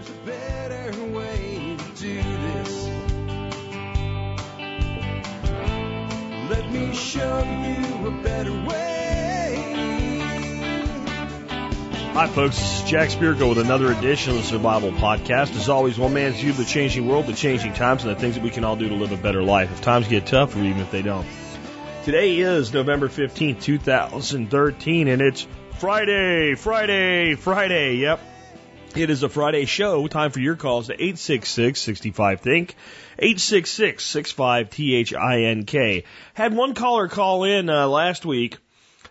There's a better way to do this. Let me show you a better way. Hi, folks. This is Jack Spirko with another edition of the Survival Podcast. As always, one man's view of the changing world, the changing times, and the things that we can all do to live a better life if times get tough or even if they don't. Today is November 15th, 2013, and it's Friday, Friday, Friday. Yep. It is a Friday show. Time for your calls to 866-65-THINK, 866-65-T-H-I-N-K. Had one caller call in uh, last week.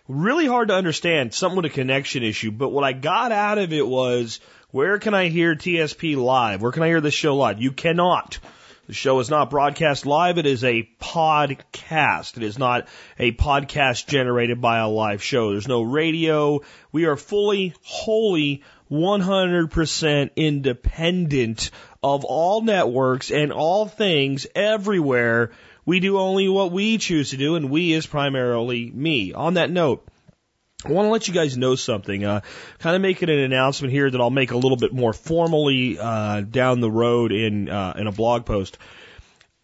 Really hard to understand, something with a connection issue, but what I got out of it was, where can I hear TSP live? Where can I hear this show live? You cannot. The show is not broadcast live. It is a podcast. It is not a podcast generated by a live show. There's no radio. We are fully, wholly, 100% independent of all networks and all things everywhere. We do only what we choose to do, and we is primarily me. On that note, I want to let you guys know something. Uh, kind of making an announcement here that I'll make a little bit more formally uh, down the road in uh, in a blog post.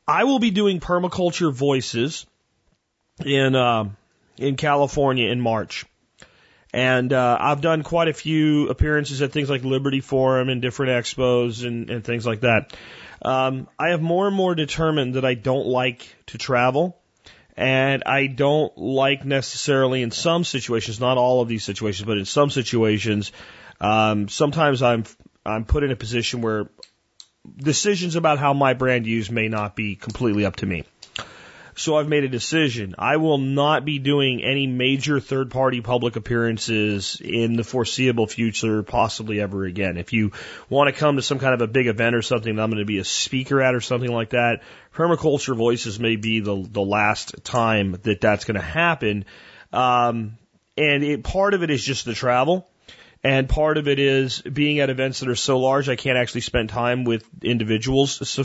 I will be doing permaculture voices in uh, in California in March, and uh, I've done quite a few appearances at things like Liberty Forum and different expos and, and things like that. Um, I have more and more determined that I don't like to travel. And I don't like necessarily in some situations, not all of these situations, but in some situations, um, sometimes I'm I'm put in a position where decisions about how my brand used may not be completely up to me. So I've made a decision. I will not be doing any major third party public appearances in the foreseeable future, possibly ever again. If you want to come to some kind of a big event or something that I'm going to be a speaker at or something like that, Permaculture Voices may be the, the last time that that's going to happen. Um, and it, part of it is just the travel. And part of it is being at events that are so large, I can't actually spend time with individuals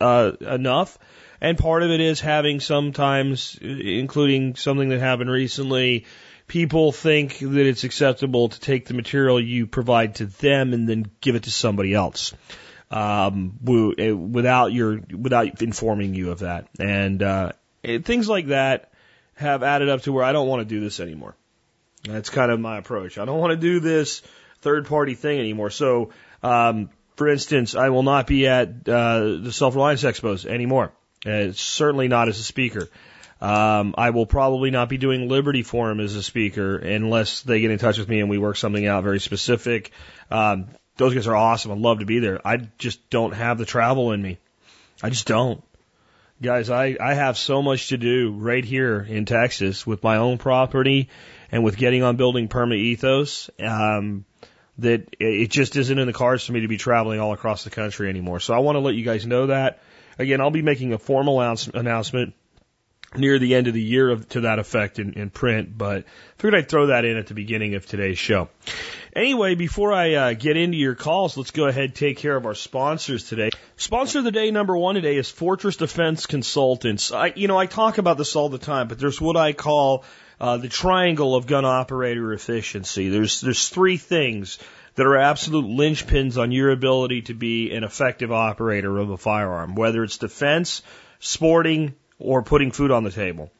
uh, enough. And part of it is having sometimes, including something that happened recently, people think that it's acceptable to take the material you provide to them and then give it to somebody else. Um, without your, without informing you of that. And, uh, things like that have added up to where I don't want to do this anymore. That's kind of my approach. I don't want to do this third party thing anymore. So, um, for instance, I will not be at uh, the Self Reliance Expos anymore. Uh, certainly not as a speaker. Um, I will probably not be doing Liberty Forum as a speaker unless they get in touch with me and we work something out very specific. Um, those guys are awesome. I'd love to be there. I just don't have the travel in me. I just don't. Guys, I, I have so much to do right here in Texas with my own property and with getting on building perma ethos. Um, that it just isn't in the cards for me to be traveling all across the country anymore. So I want to let you guys know that. Again, I'll be making a formal announcement near the end of the year of, to that effect in, in print, but figured I'd throw that in at the beginning of today's show. Anyway, before I uh, get into your calls, let's go ahead and take care of our sponsors today. Sponsor of the day number one today is Fortress Defense Consultants. I, you know, I talk about this all the time, but there's what I call uh, the triangle of gun operator efficiency. There's there's three things that are absolute linchpins on your ability to be an effective operator of a firearm, whether it's defense, sporting, or putting food on the table.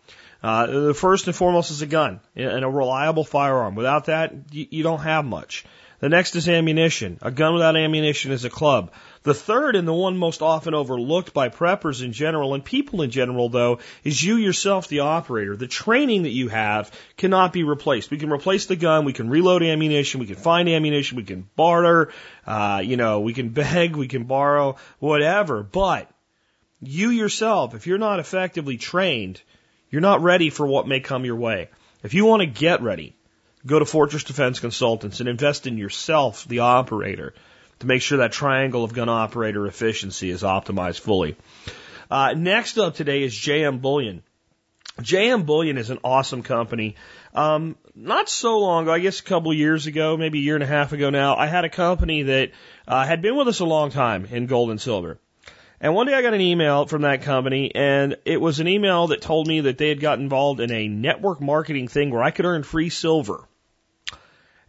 Uh, the first and foremost is a gun and a reliable firearm. Without that, you, you don't have much. The next is ammunition. A gun without ammunition is a club. The third and the one most often overlooked by preppers in general and people in general though is you yourself, the operator. The training that you have cannot be replaced. We can replace the gun. We can reload ammunition. We can find ammunition. We can barter. Uh, you know, we can beg. We can borrow, whatever. But you yourself, if you're not effectively trained, you're not ready for what may come your way. If you want to get ready, go to Fortress Defense Consultants and invest in yourself, the operator to make sure that triangle of gun operator efficiency is optimized fully. Uh, next up today is JM Bullion. JM Bullion is an awesome company. Um, not so long ago, I guess a couple of years ago, maybe a year and a half ago now, I had a company that uh, had been with us a long time in gold and silver. And one day I got an email from that company, and it was an email that told me that they had got involved in a network marketing thing where I could earn free silver.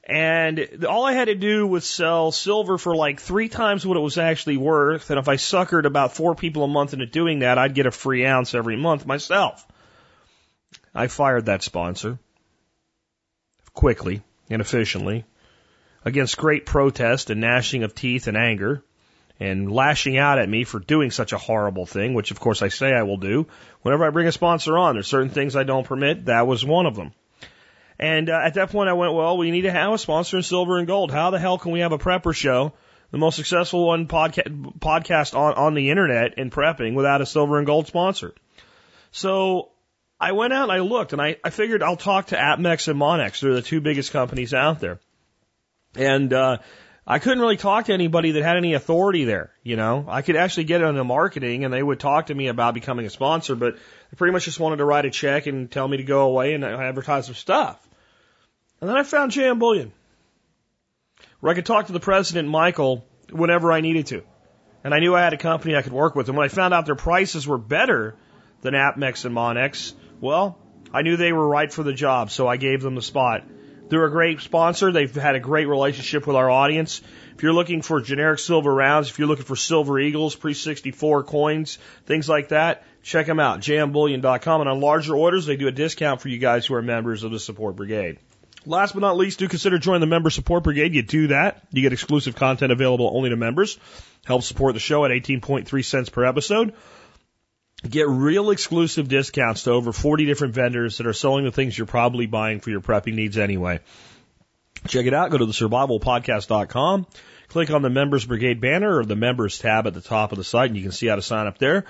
And all I had to do was sell silver for like three times what it was actually worth. And if I suckered about four people a month into doing that, I'd get a free ounce every month myself. I fired that sponsor quickly and efficiently against great protest and gnashing of teeth and anger and lashing out at me for doing such a horrible thing, which of course I say I will do. Whenever I bring a sponsor on, there's certain things I don't permit. That was one of them. And uh, at that point, I went, well, we need to have a sponsor in silver and gold. How the hell can we have a prepper show, the most successful one podca- podcast on, on the internet in prepping, without a silver and gold sponsor? So I went out and I looked, and I, I figured I'll talk to APMEX and Monex. They're the two biggest companies out there. And uh, I couldn't really talk to anybody that had any authority there. You know, I could actually get into marketing, and they would talk to me about becoming a sponsor, but they pretty much just wanted to write a check and tell me to go away and advertise their stuff. And then I found JM Bullion, where I could talk to the president, Michael, whenever I needed to. And I knew I had a company I could work with. And when I found out their prices were better than APMEX and Monex, well, I knew they were right for the job, so I gave them the spot. They're a great sponsor. They've had a great relationship with our audience. If you're looking for generic silver rounds, if you're looking for silver eagles, pre 64 coins, things like that, check them out. jmbullion.com. And on larger orders, they do a discount for you guys who are members of the support brigade. Last but not least, do consider joining the member support brigade. You do that. You get exclusive content available only to members. Help support the show at 18.3 cents per episode. Get real exclusive discounts to over 40 different vendors that are selling the things you're probably buying for your prepping needs anyway. Check it out. Go to the survivalpodcast.com. Click on the Members Brigade banner or the Members tab at the top of the site and you can see how to sign up there.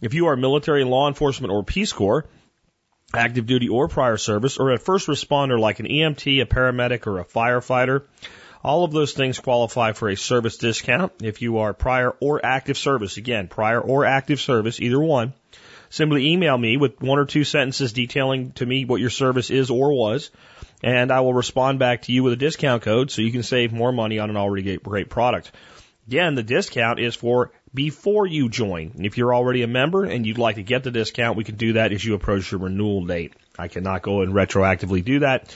If you are military, law enforcement, or Peace Corps, active duty or prior service, or a first responder like an EMT, a paramedic, or a firefighter, all of those things qualify for a service discount if you are prior or active service. Again, prior or active service, either one. Simply email me with one or two sentences detailing to me what your service is or was, and I will respond back to you with a discount code so you can save more money on an already great product. Again, the discount is for before you join. If you're already a member and you'd like to get the discount, we can do that as you approach your renewal date. I cannot go and retroactively do that.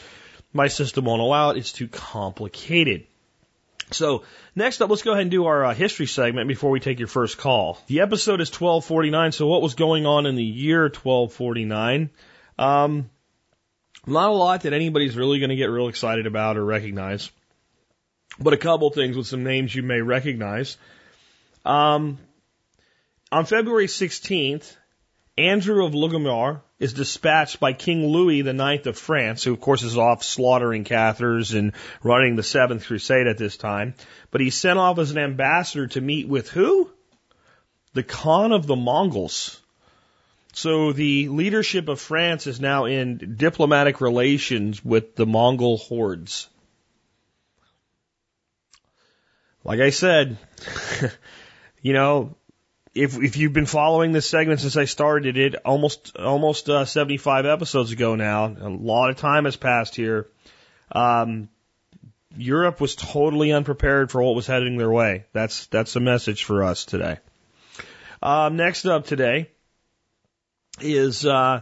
My system won't allow it. It's too complicated. So next up, let's go ahead and do our uh, history segment before we take your first call. The episode is 1249. So what was going on in the year 1249? Um, not a lot that anybody's really going to get real excited about or recognize, but a couple things with some names you may recognize. Um, on February 16th, Andrew of Lugemar is dispatched by King Louis IX of France, who of course is off slaughtering Cathars and running the Seventh Crusade at this time. But he's sent off as an ambassador to meet with who? The Khan of the Mongols. So the leadership of France is now in diplomatic relations with the Mongol hordes. Like I said, you know, if if you've been following this segment since I started it, almost almost uh, 75 episodes ago now, a lot of time has passed here. Um, Europe was totally unprepared for what was heading their way. That's that's a message for us today. Um, next up today is uh,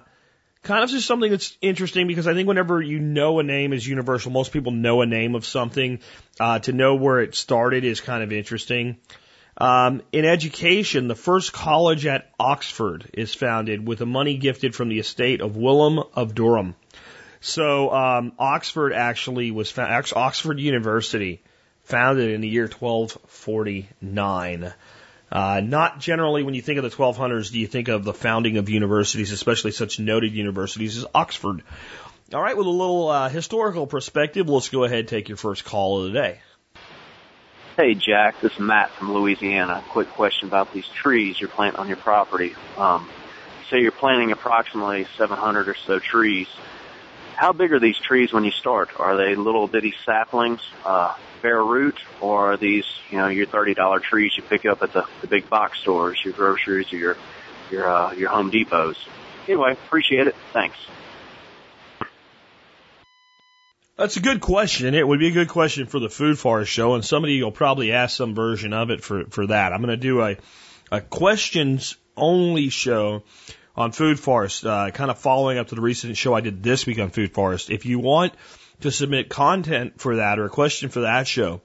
kind of just something that's interesting because I think whenever you know a name is universal, most people know a name of something. Uh, to know where it started is kind of interesting. Um, in education, the first college at Oxford is founded with the money gifted from the estate of Willem of Durham. So um, Oxford actually was found, Oxford University, founded in the year 1249. Uh, not generally when you think of the 1200s do you think of the founding of universities, especially such noted universities as Oxford. All right, with a little uh, historical perspective, let's go ahead and take your first call of the day. Hey, Jack, this is Matt from Louisiana. Quick question about these trees you're planting on your property. Um, say you're planting approximately 700 or so trees. How big are these trees when you start? Are they little bitty saplings, uh, bare root, or are these, you know, your $30 trees you pick up at the, the big box stores, your groceries, or your your uh, your Home Depots? Anyway, appreciate it. Thanks. That's a good question. It would be a good question for the Food Forest show, and somebody will probably ask some version of it for, for that. I'm going to do a, a questions only show on Food Forest, uh, kind of following up to the recent show I did this week on Food Forest. If you want to submit content for that or a question for that show,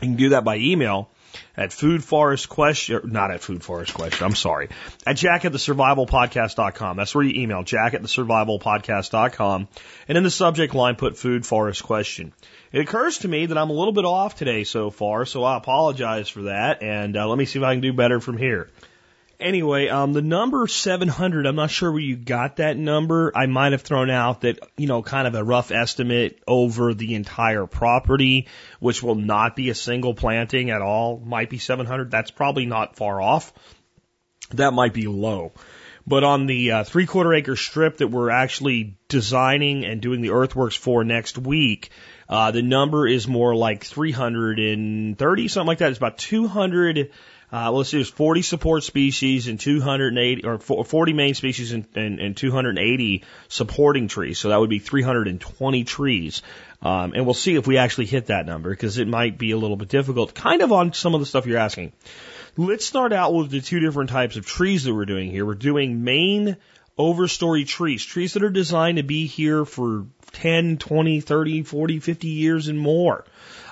you can do that by email at Food Forest Question, not at Food Forest Question, I'm sorry, at jack at the survivalpodcast.com. That's where you email, jack at the survivalpodcast.com. And in the subject line, put Food Forest Question. It occurs to me that I'm a little bit off today so far, so I apologize for that, and uh, let me see if I can do better from here. Anyway, um, the number 700, I'm not sure where you got that number. I might have thrown out that, you know, kind of a rough estimate over the entire property, which will not be a single planting at all, might be 700. That's probably not far off. That might be low. But on the uh, three quarter acre strip that we're actually designing and doing the earthworks for next week, uh, the number is more like 330, something like that. It's about 200 uh, let's see, there's 40 support species and 280, or 40 main species and, and, and 280 supporting trees. So that would be 320 trees. Um, and we'll see if we actually hit that number because it might be a little bit difficult, kind of on some of the stuff you're asking. Let's start out with the two different types of trees that we're doing here. We're doing main overstory trees, trees that are designed to be here for 10, 20, 30, 40, 50 years and more.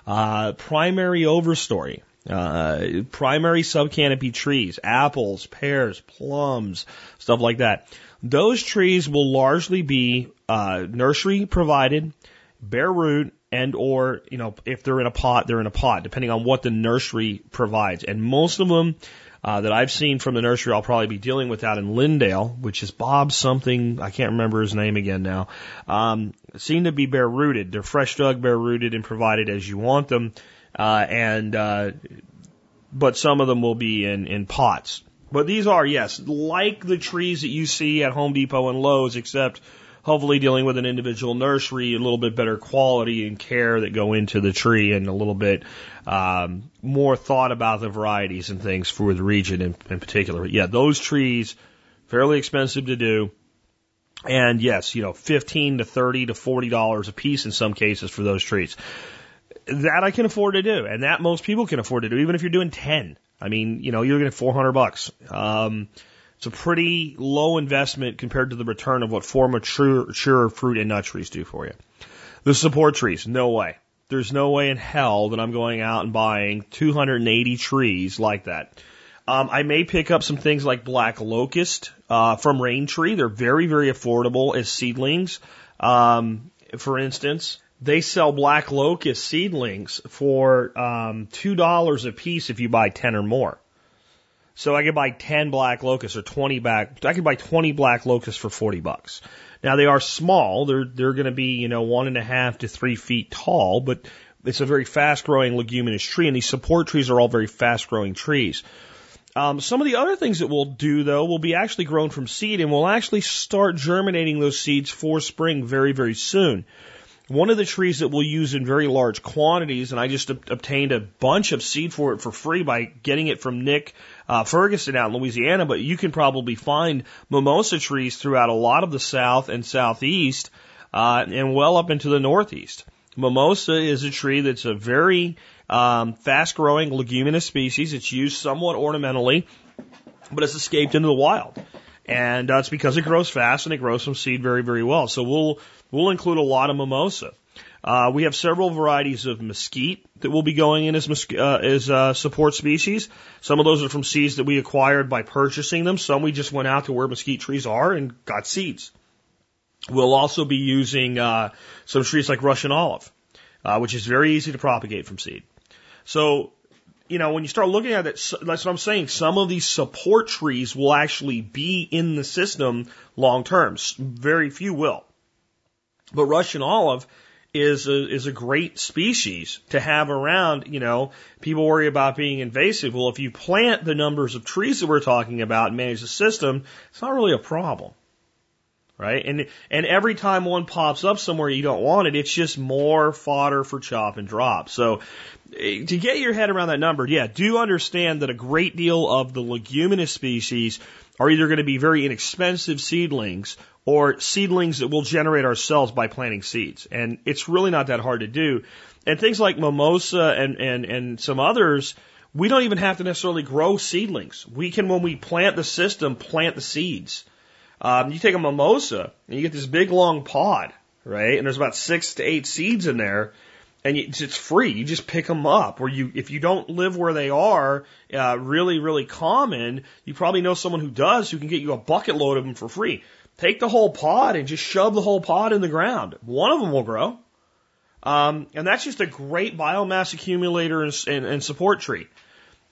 Uh, primary overstory. Uh, primary subcanopy trees, apples, pears, plums, stuff like that. Those trees will largely be uh, nursery provided, bare root, and or you know if they're in a pot, they're in a pot, depending on what the nursery provides. And most of them uh, that I've seen from the nursery, I'll probably be dealing with out in Lindale, which is Bob something. I can't remember his name again now. Um, seem to be bare rooted. They're fresh dug, bare rooted, and provided as you want them. Uh, and, uh, but some of them will be in, in pots. But these are, yes, like the trees that you see at Home Depot and Lowe's, except hopefully dealing with an individual nursery, a little bit better quality and care that go into the tree, and a little bit um, more thought about the varieties and things for the region in, in particular. Yeah, those trees, fairly expensive to do. And yes, you know, fifteen to thirty to forty dollars a piece in some cases for those trees that I can afford to do, and that most people can afford to do, even if you're doing ten. I mean, you know, you're looking at 400 bucks. Um, it's a pretty low investment compared to the return of what four mature, mature fruit and nut trees do for you. The support trees, no way. There's no way in hell that I'm going out and buying 280 trees like that. Um, I may pick up some things like black locust uh, from Rain Tree. They're very, very affordable as seedlings. Um, for instance, they sell black locust seedlings for um, two dollars a piece if you buy ten or more. So I could buy ten black locusts or twenty back. I could buy twenty black locusts for forty bucks. Now they are small. They're they're going to be you know one and a half to three feet tall, but it's a very fast growing leguminous tree, and these support trees are all very fast growing trees. Um, some of the other things that we'll do though will be actually grown from seed, and we'll actually start germinating those seeds for spring very very soon. One of the trees that we'll use in very large quantities, and I just obtained a bunch of seed for it for free by getting it from Nick uh, Ferguson out in Louisiana, but you can probably find mimosa trees throughout a lot of the south and southeast uh, and well up into the northeast. Mimosa is a tree that's a very um, fast growing leguminous species. It's used somewhat ornamentally, but it's escaped into the wild. And uh, it's because it grows fast and it grows from seed very, very well. So we'll We'll include a lot of mimosa. Uh, we have several varieties of mesquite that will be going in as, uh, as uh, support species. Some of those are from seeds that we acquired by purchasing them. Some we just went out to where mesquite trees are and got seeds. We'll also be using uh, some trees like Russian olive, uh, which is very easy to propagate from seed. So, you know, when you start looking at it, that's what I'm saying. Some of these support trees will actually be in the system long term. Very few will. But Russian olive is a, is a great species to have around. You know, people worry about being invasive. Well, if you plant the numbers of trees that we're talking about and manage the system, it's not really a problem. Right? And, and every time one pops up somewhere you don't want it, it's just more fodder for chop and drop. So eh, to get your head around that number, yeah, do understand that a great deal of the leguminous species are either going to be very inexpensive seedlings or seedlings that we'll generate ourselves by planting seeds. And it's really not that hard to do. And things like mimosa and, and, and some others, we don't even have to necessarily grow seedlings. We can, when we plant the system, plant the seeds. Um, you take a mimosa and you get this big long pod, right? And there's about six to eight seeds in there, and it's free. You just pick them up. Or you, if you don't live where they are, uh, really, really common, you probably know someone who does who can get you a bucket load of them for free. Take the whole pod and just shove the whole pod in the ground. One of them will grow. Um, and that's just a great biomass accumulator and, and, and support tree.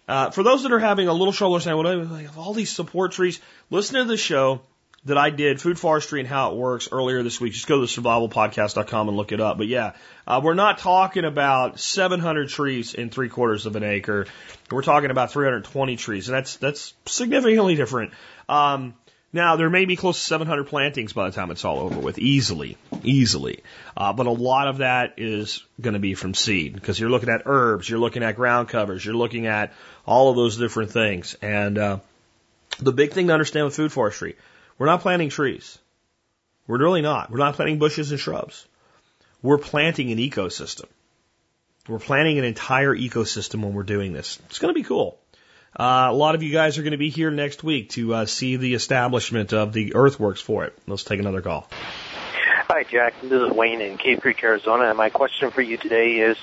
Uh, for those that are having a little trouble saying, well, all these support trees, listen to the show that I did, Food Forestry and How It Works, earlier this week. Just go to survivalpodcast.com and look it up. But yeah, uh, we're not talking about 700 trees in three quarters of an acre. We're talking about 320 trees, and that's that's significantly different. Um, now there may be close to 700 plantings by the time it's all over with, easily, easily. Uh, but a lot of that is going to be from seed because you're looking at herbs, you're looking at ground covers, you're looking at all of those different things. And uh, the big thing to understand with food forestry we're not planting trees. We're really not. We're not planting bushes and shrubs. We're planting an ecosystem. We're planting an entire ecosystem when we're doing this. It's going to be cool. Uh, a lot of you guys are going to be here next week to uh, see the establishment of the earthworks for it. Let's take another call. Hi, Jack. This is Wayne in Cave Creek, Arizona, and my question for you today is,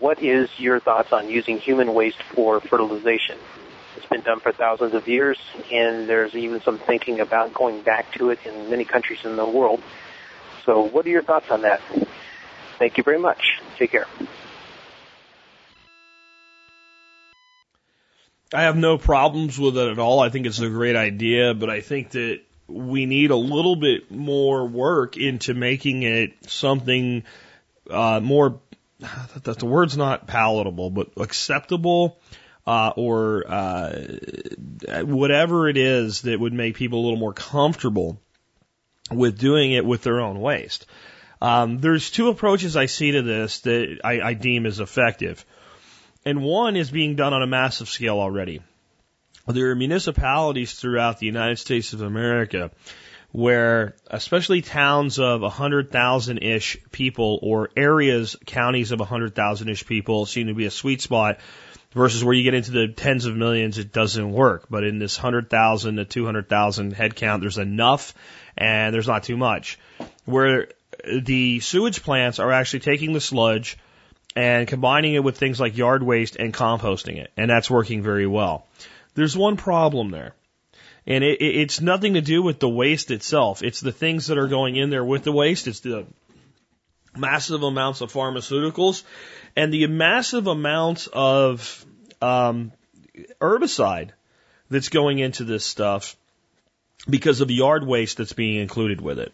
what is your thoughts on using human waste for fertilization? It's been done for thousands of years, and there's even some thinking about going back to it in many countries in the world. So, what are your thoughts on that? Thank you very much. Take care. I have no problems with it at all. I think it's a great idea, but I think that we need a little bit more work into making it something uh, more. That the word's not palatable, but acceptable uh, or uh, whatever it is that would make people a little more comfortable with doing it with their own waste. Um, there's two approaches I see to this that I, I deem as effective. And one is being done on a massive scale already. There are municipalities throughout the United States of America where, especially towns of 100,000 ish people or areas, counties of 100,000 ish people seem to be a sweet spot versus where you get into the tens of millions, it doesn't work. But in this 100,000 to 200,000 head count, there's enough and there's not too much. Where the sewage plants are actually taking the sludge and combining it with things like yard waste and composting it. And that's working very well. There's one problem there. And it, it, it's nothing to do with the waste itself. It's the things that are going in there with the waste. It's the massive amounts of pharmaceuticals and the massive amounts of um, herbicide that's going into this stuff because of yard waste that's being included with it.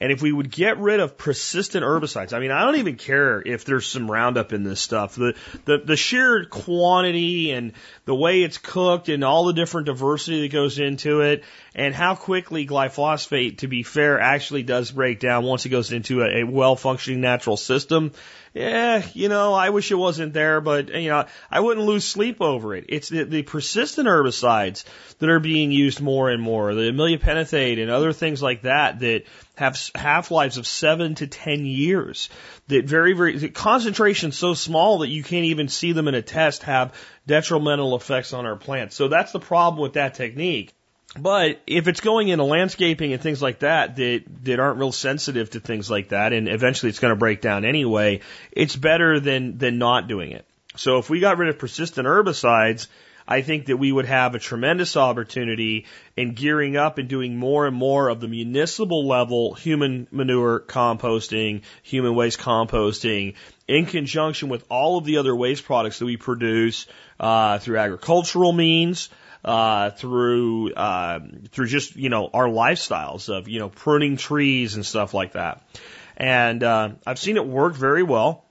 And if we would get rid of persistent herbicides, I mean, I don't even care if there's some Roundup in this stuff. The, the, the sheer quantity and the way it's cooked and all the different diversity that goes into it and how quickly glyphosate, to be fair, actually does break down once it goes into a, a well functioning natural system yeah, you know, I wish it wasn't there, but you know, I wouldn't lose sleep over it. It's the, the persistent herbicides that are being used more and more, the aminopyralid and other things like that that have half lives of seven to ten years. That very, very the concentration so small that you can't even see them in a test have detrimental effects on our plants. So that's the problem with that technique. But if it's going into landscaping and things like that that that aren't real sensitive to things like that, and eventually it's going to break down anyway, it's better than than not doing it. So if we got rid of persistent herbicides, I think that we would have a tremendous opportunity in gearing up and doing more and more of the municipal level human manure composting, human waste composting, in conjunction with all of the other waste products that we produce uh, through agricultural means uh, through uh, through just you know our lifestyles of you know pruning trees and stuff like that. And uh, I've seen it work very well.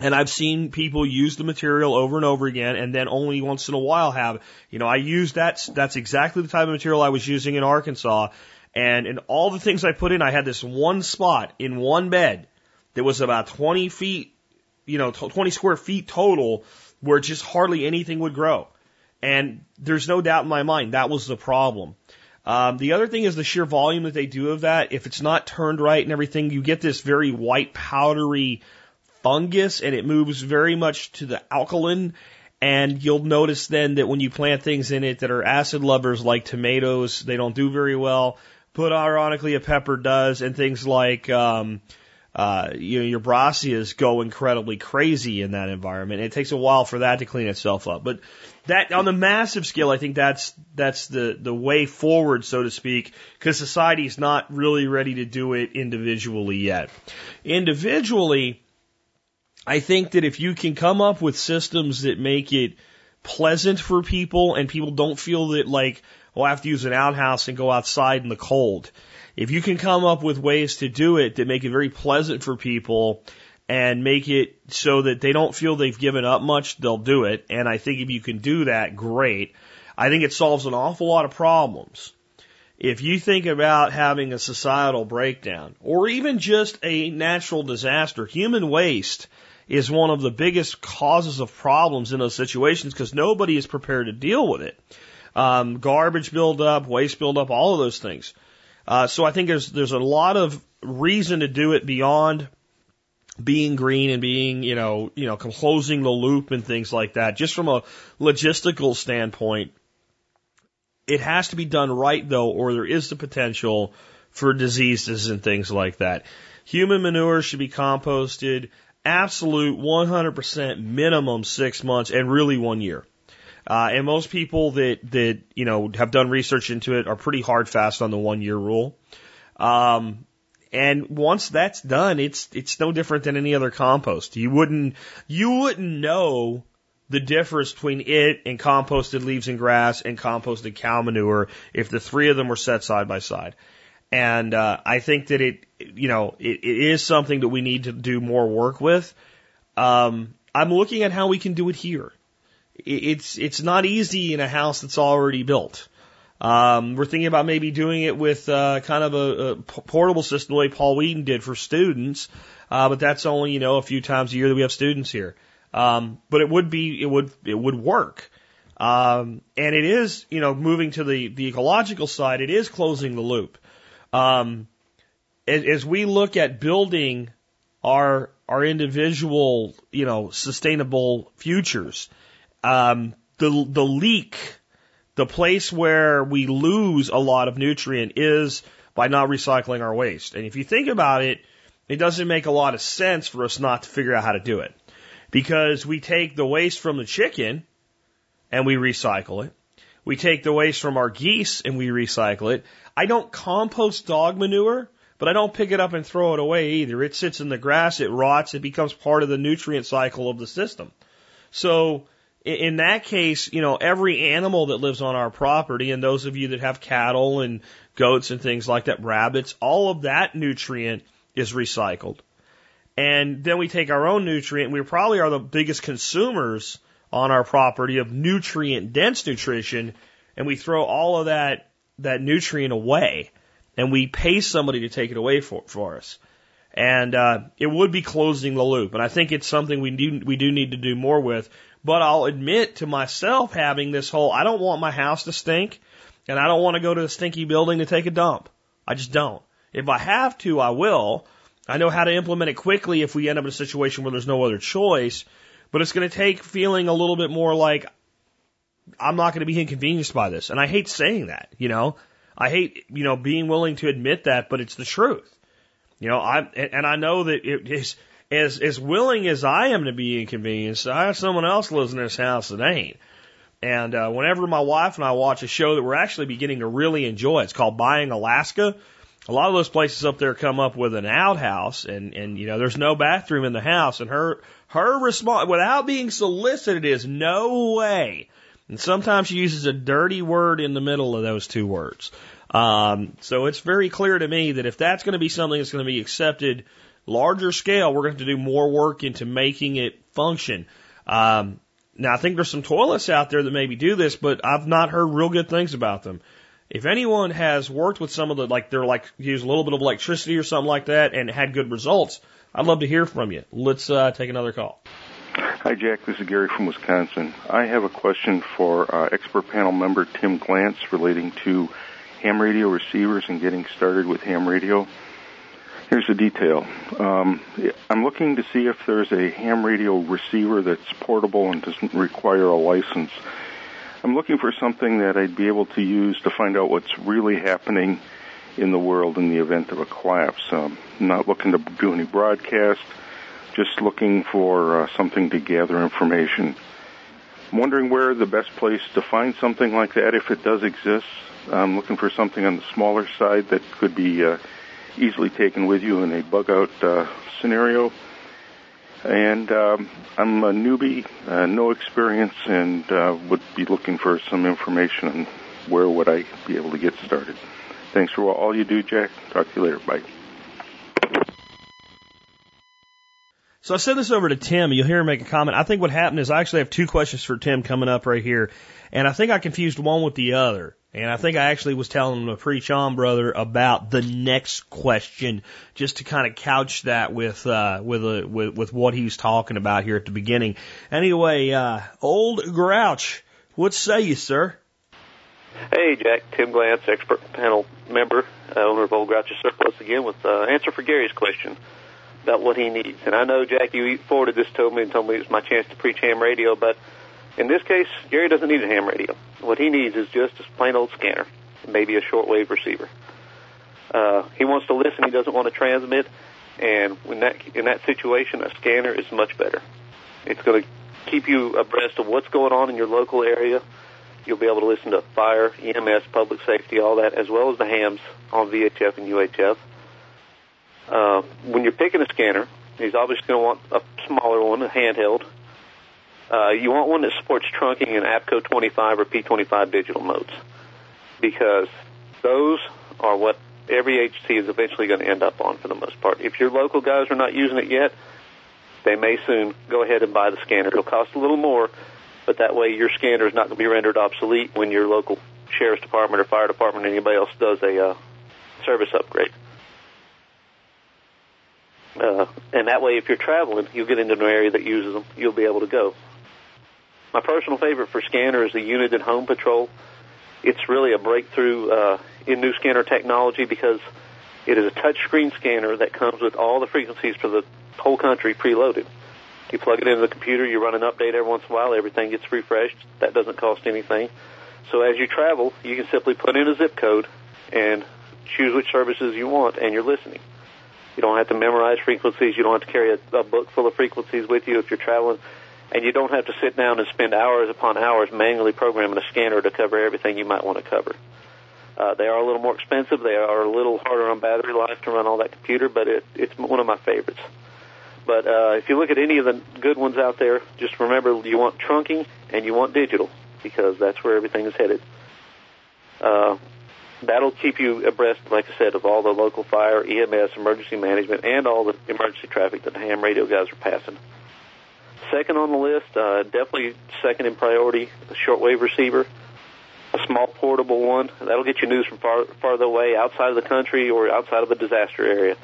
And I've seen people use the material over and over again, and then only once in a while have, you know, I used that. That's exactly the type of material I was using in Arkansas. And in all the things I put in, I had this one spot in one bed that was about 20 feet, you know, 20 square feet total, where just hardly anything would grow. And there's no doubt in my mind that was the problem. Um, the other thing is the sheer volume that they do of that. If it's not turned right and everything, you get this very white powdery fungus and it moves very much to the alkaline. And you'll notice then that when you plant things in it that are acid lovers like tomatoes, they don't do very well. but ironically a pepper does, and things like um, uh, you know, your brassicas go incredibly crazy in that environment. It takes a while for that to clean itself up. But that, on the massive scale, I think that's, that's the, the way forward, so to speak, because society's not really ready to do it individually yet. Individually, I think that if you can come up with systems that make it pleasant for people and people don't feel that like, oh, I have to use an outhouse and go outside in the cold if you can come up with ways to do it that make it very pleasant for people and make it so that they don't feel they've given up much, they'll do it. And I think if you can do that, great. I think it solves an awful lot of problems. If you think about having a societal breakdown or even just a natural disaster, human waste is one of the biggest causes of problems in those situations because nobody is prepared to deal with it. Um, garbage buildup, waste buildup, all of those things. Uh, so I think there's there's a lot of reason to do it beyond being green and being you know you know closing the loop and things like that. Just from a logistical standpoint, it has to be done right though, or there is the potential for diseases and things like that. Human manure should be composted absolute 100% minimum six months and really one year. Uh, and most people that, that, you know, have done research into it are pretty hard fast on the one year rule. Um, and once that's done, it's, it's no different than any other compost. You wouldn't, you wouldn't know the difference between it and composted leaves and grass and composted cow manure if the three of them were set side by side. And, uh, I think that it, you know, it, it is something that we need to do more work with. Um, I'm looking at how we can do it here it's it's not easy in a house that's already built. Um, we're thinking about maybe doing it with uh, kind of a, a portable system the way Paul Wheaton did for students, uh, but that's only you know a few times a year that we have students here. Um, but it would be it would it would work, um, and it is you know moving to the the ecological side. It is closing the loop. Um, as, as we look at building our our individual you know sustainable futures um, the the leak, the place where we lose a lot of nutrient is by not recycling our waste. And if you think about it, it doesn't make a lot of sense for us not to figure out how to do it. Because we take the waste from the chicken and we recycle it. We take the waste from our geese and we recycle it. I don't compost dog manure, but I don't pick it up and throw it away either. It sits in the grass, it rots, it becomes part of the nutrient cycle of the system. So in that case, you know, every animal that lives on our property, and those of you that have cattle and goats and things like that, rabbits, all of that nutrient is recycled. And then we take our own nutrient, we probably are the biggest consumers on our property of nutrient dense nutrition, and we throw all of that, that nutrient away, and we pay somebody to take it away for, for us. And uh, it would be closing the loop, and I think it's something we do we do need to do more with. But I'll admit to myself having this whole I don't want my house to stink and I don't want to go to a stinky building to take a dump. I just don't. If I have to, I will. I know how to implement it quickly if we end up in a situation where there's no other choice, but it's going to take feeling a little bit more like I'm not going to be inconvenienced by this. And I hate saying that, you know. I hate, you know, being willing to admit that, but it's the truth. You know, I and I know that it is as as willing as I am to be inconvenienced, I have someone else lives in this house that ain't. And uh, whenever my wife and I watch a show that we're actually beginning to really enjoy, it's called Buying Alaska. A lot of those places up there come up with an outhouse, and and you know there's no bathroom in the house, and her her response without being solicited is no way. And sometimes she uses a dirty word in the middle of those two words. Um, so it's very clear to me that if that's going to be something that's going to be accepted larger scale, we're going to have to do more work into making it function. Um, now, I think there's some toilets out there that maybe do this, but I've not heard real good things about them. If anyone has worked with some of the, like, they're like, use a little bit of electricity or something like that and had good results, I'd love to hear from you. Let's uh, take another call. Hi, Jack. This is Gary from Wisconsin. I have a question for uh, expert panel member Tim Glantz relating to ham radio receivers and getting started with ham radio. Here's the detail. Um, I'm looking to see if there's a ham radio receiver that's portable and doesn't require a license. I'm looking for something that I'd be able to use to find out what's really happening in the world in the event of a collapse. Um, not looking to do any broadcast, just looking for uh, something to gather information. I'm wondering where the best place to find something like that, if it does exist. I'm looking for something on the smaller side that could be uh, easily taken with you in a bug out uh, scenario. And um, I'm a newbie, uh, no experience, and uh, would be looking for some information on where would I be able to get started. Thanks for all you do, Jack. Talk to you later. Bye. So I sent this over to Tim. You'll hear him make a comment. I think what happened is I actually have two questions for Tim coming up right here. And I think I confused one with the other. And I think I actually was telling to preach on, brother, about the next question, just to kind of couch that with uh, with, a, with with what he was talking about here at the beginning. Anyway, uh, old Grouch, what say you, sir? Hey, Jack. Tim Glantz, expert panel member, uh, owner of Old Grouch's Surplus, again with uh, answer for Gary's question about what he needs. And I know, Jack, you forwarded this to me and told me it was my chance to preach ham radio, but in this case, Gary doesn't need a ham radio. What he needs is just a plain old scanner, maybe a shortwave receiver. Uh, he wants to listen. He doesn't want to transmit. And in that in that situation, a scanner is much better. It's going to keep you abreast of what's going on in your local area. You'll be able to listen to fire, EMS, public safety, all that, as well as the hams on VHF and UHF. Uh, when you're picking a scanner, he's obviously going to want a smaller one, a handheld. Uh, you want one that supports trunking in APCO 25 or P25 digital modes because those are what every HC is eventually going to end up on for the most part. If your local guys are not using it yet, they may soon go ahead and buy the scanner. It'll cost a little more, but that way your scanner is not going to be rendered obsolete when your local sheriff's department or fire department or anybody else does a uh, service upgrade. Uh, and that way, if you're traveling, you'll get into an area that uses them, you'll be able to go. My personal favorite for scanner is the Uniden Home Patrol. It's really a breakthrough uh, in new scanner technology because it is a touchscreen scanner that comes with all the frequencies for the whole country preloaded. You plug it into the computer, you run an update every once in a while, everything gets refreshed. That doesn't cost anything. So as you travel, you can simply put in a zip code and choose which services you want, and you're listening. You don't have to memorize frequencies. You don't have to carry a, a book full of frequencies with you if you're traveling. And you don't have to sit down and spend hours upon hours manually programming a scanner to cover everything you might want to cover. Uh, they are a little more expensive. They are a little harder on battery life to run all that computer, but it, it's one of my favorites. But uh, if you look at any of the good ones out there, just remember you want trunking and you want digital because that's where everything is headed. Uh, that'll keep you abreast, like I said, of all the local fire, EMS, emergency management, and all the emergency traffic that the ham radio guys are passing. Second on the list, uh, definitely second in priority, a shortwave receiver, a small portable one. That'll get you news from far farther away, outside of the country or outside of a disaster area.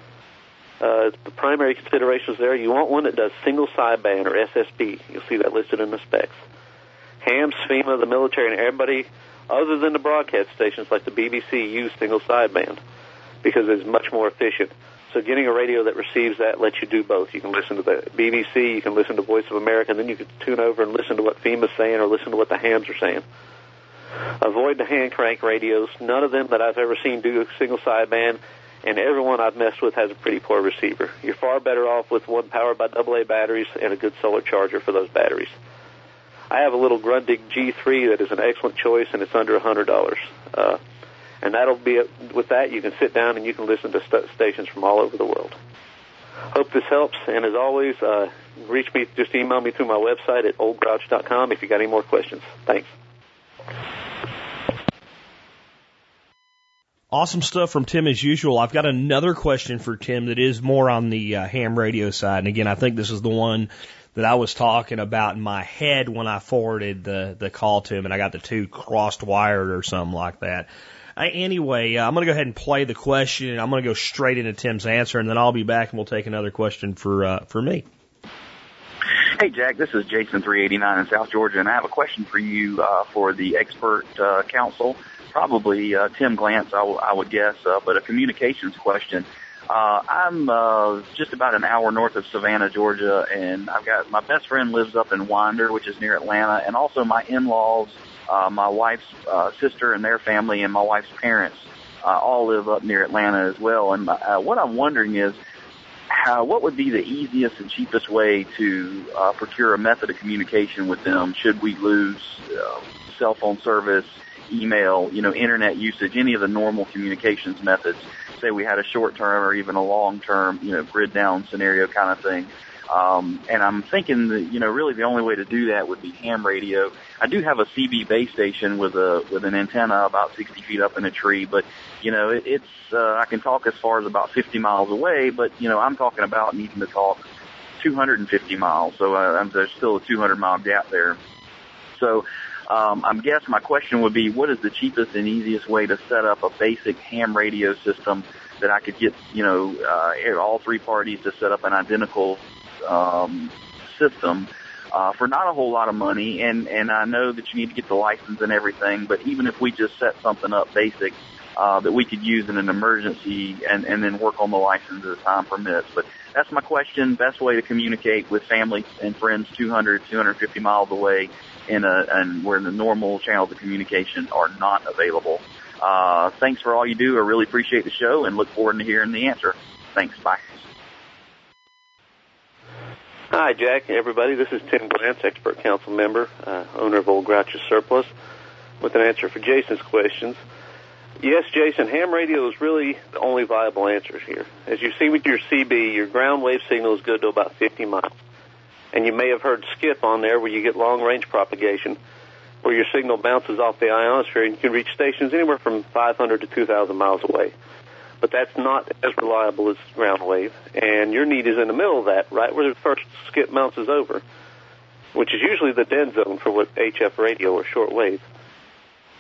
Uh, the primary considerations there, you want one that does single sideband or SSB. You'll see that listed in the specs. HAMS, FEMA, the military, and everybody other than the broadcast stations like the BBC use single sideband because it's much more efficient. So getting a radio that receives that lets you do both. You can listen to the BBC, you can listen to Voice of America, and then you can tune over and listen to what FEMA's saying or listen to what the hams are saying. Avoid the hand crank radios. None of them that I've ever seen do a single sideband, and everyone I've messed with has a pretty poor receiver. You're far better off with one powered by AA batteries and a good solar charger for those batteries. I have a little Grundig G3 that is an excellent choice, and it's under a hundred dollars. Uh, and that'll be it. with that you can sit down and you can listen to st- stations from all over the world. Hope this helps, and as always, uh, reach me. Just email me through my website at oldgrouch.com if you got any more questions. Thanks. Awesome stuff from Tim as usual. I've got another question for Tim that is more on the uh, ham radio side. And again, I think this is the one that I was talking about in my head when I forwarded the, the call to him and I got the two crossed wired or something like that. I, anyway, uh, I'm going to go ahead and play the question and I'm going to go straight into Tim's answer and then I'll be back and we'll take another question for, uh, for me. Hey Jack, this is Jason 389 in South Georgia and I have a question for you, uh, for the expert, uh, council. Probably, uh, Tim Glantz, I, w- I would guess, uh, but a communications question. Uh, I'm uh, just about an hour north of Savannah, Georgia, and I've got my best friend lives up in Winder, which is near Atlanta, and also my in-laws, uh, my wife's uh, sister and their family, and my wife's parents uh, all live up near Atlanta as well. And uh, what I'm wondering is, how, what would be the easiest and cheapest way to uh, procure a method of communication with them should we lose uh, cell phone service, email, you know, internet usage, any of the normal communications methods? Say we had a short term or even a long term, you know, grid down scenario kind of thing. Um, and I'm thinking that, you know, really the only way to do that would be ham radio. I do have a CB base station with a, with an antenna about 60 feet up in a tree, but, you know, it, it's, uh, I can talk as far as about 50 miles away, but, you know, I'm talking about needing to talk 250 miles. So, uh, there's still a 200 mile gap there. So, um, I guess my question would be, what is the cheapest and easiest way to set up a basic ham radio system that I could get, you know, uh, all three parties to set up an identical um, system uh, for not a whole lot of money. And and I know that you need to get the license and everything, but even if we just set something up basic uh, that we could use in an emergency and and then work on the license as time permits. But that's my question. Best way to communicate with family and friends 200, 250 miles away in a and where the normal channels of communication are not available. Uh, thanks for all you do. I really appreciate the show and look forward to hearing the answer. Thanks. Bye. Hi, Jack, everybody. This is Tim Glantz, expert council member, uh, owner of Old Grouch's Surplus, with an answer for Jason's questions. Yes, Jason, ham radio is really the only viable answer here. As you see with your CB, your ground wave signal is good to about 50 miles. And you may have heard skip on there where you get long range propagation, where your signal bounces off the ionosphere and you can reach stations anywhere from 500 to 2,000 miles away but that's not as reliable as ground wave. And your need is in the middle of that, right where the first skip bounces over, which is usually the dead zone for what HF radio or short wave.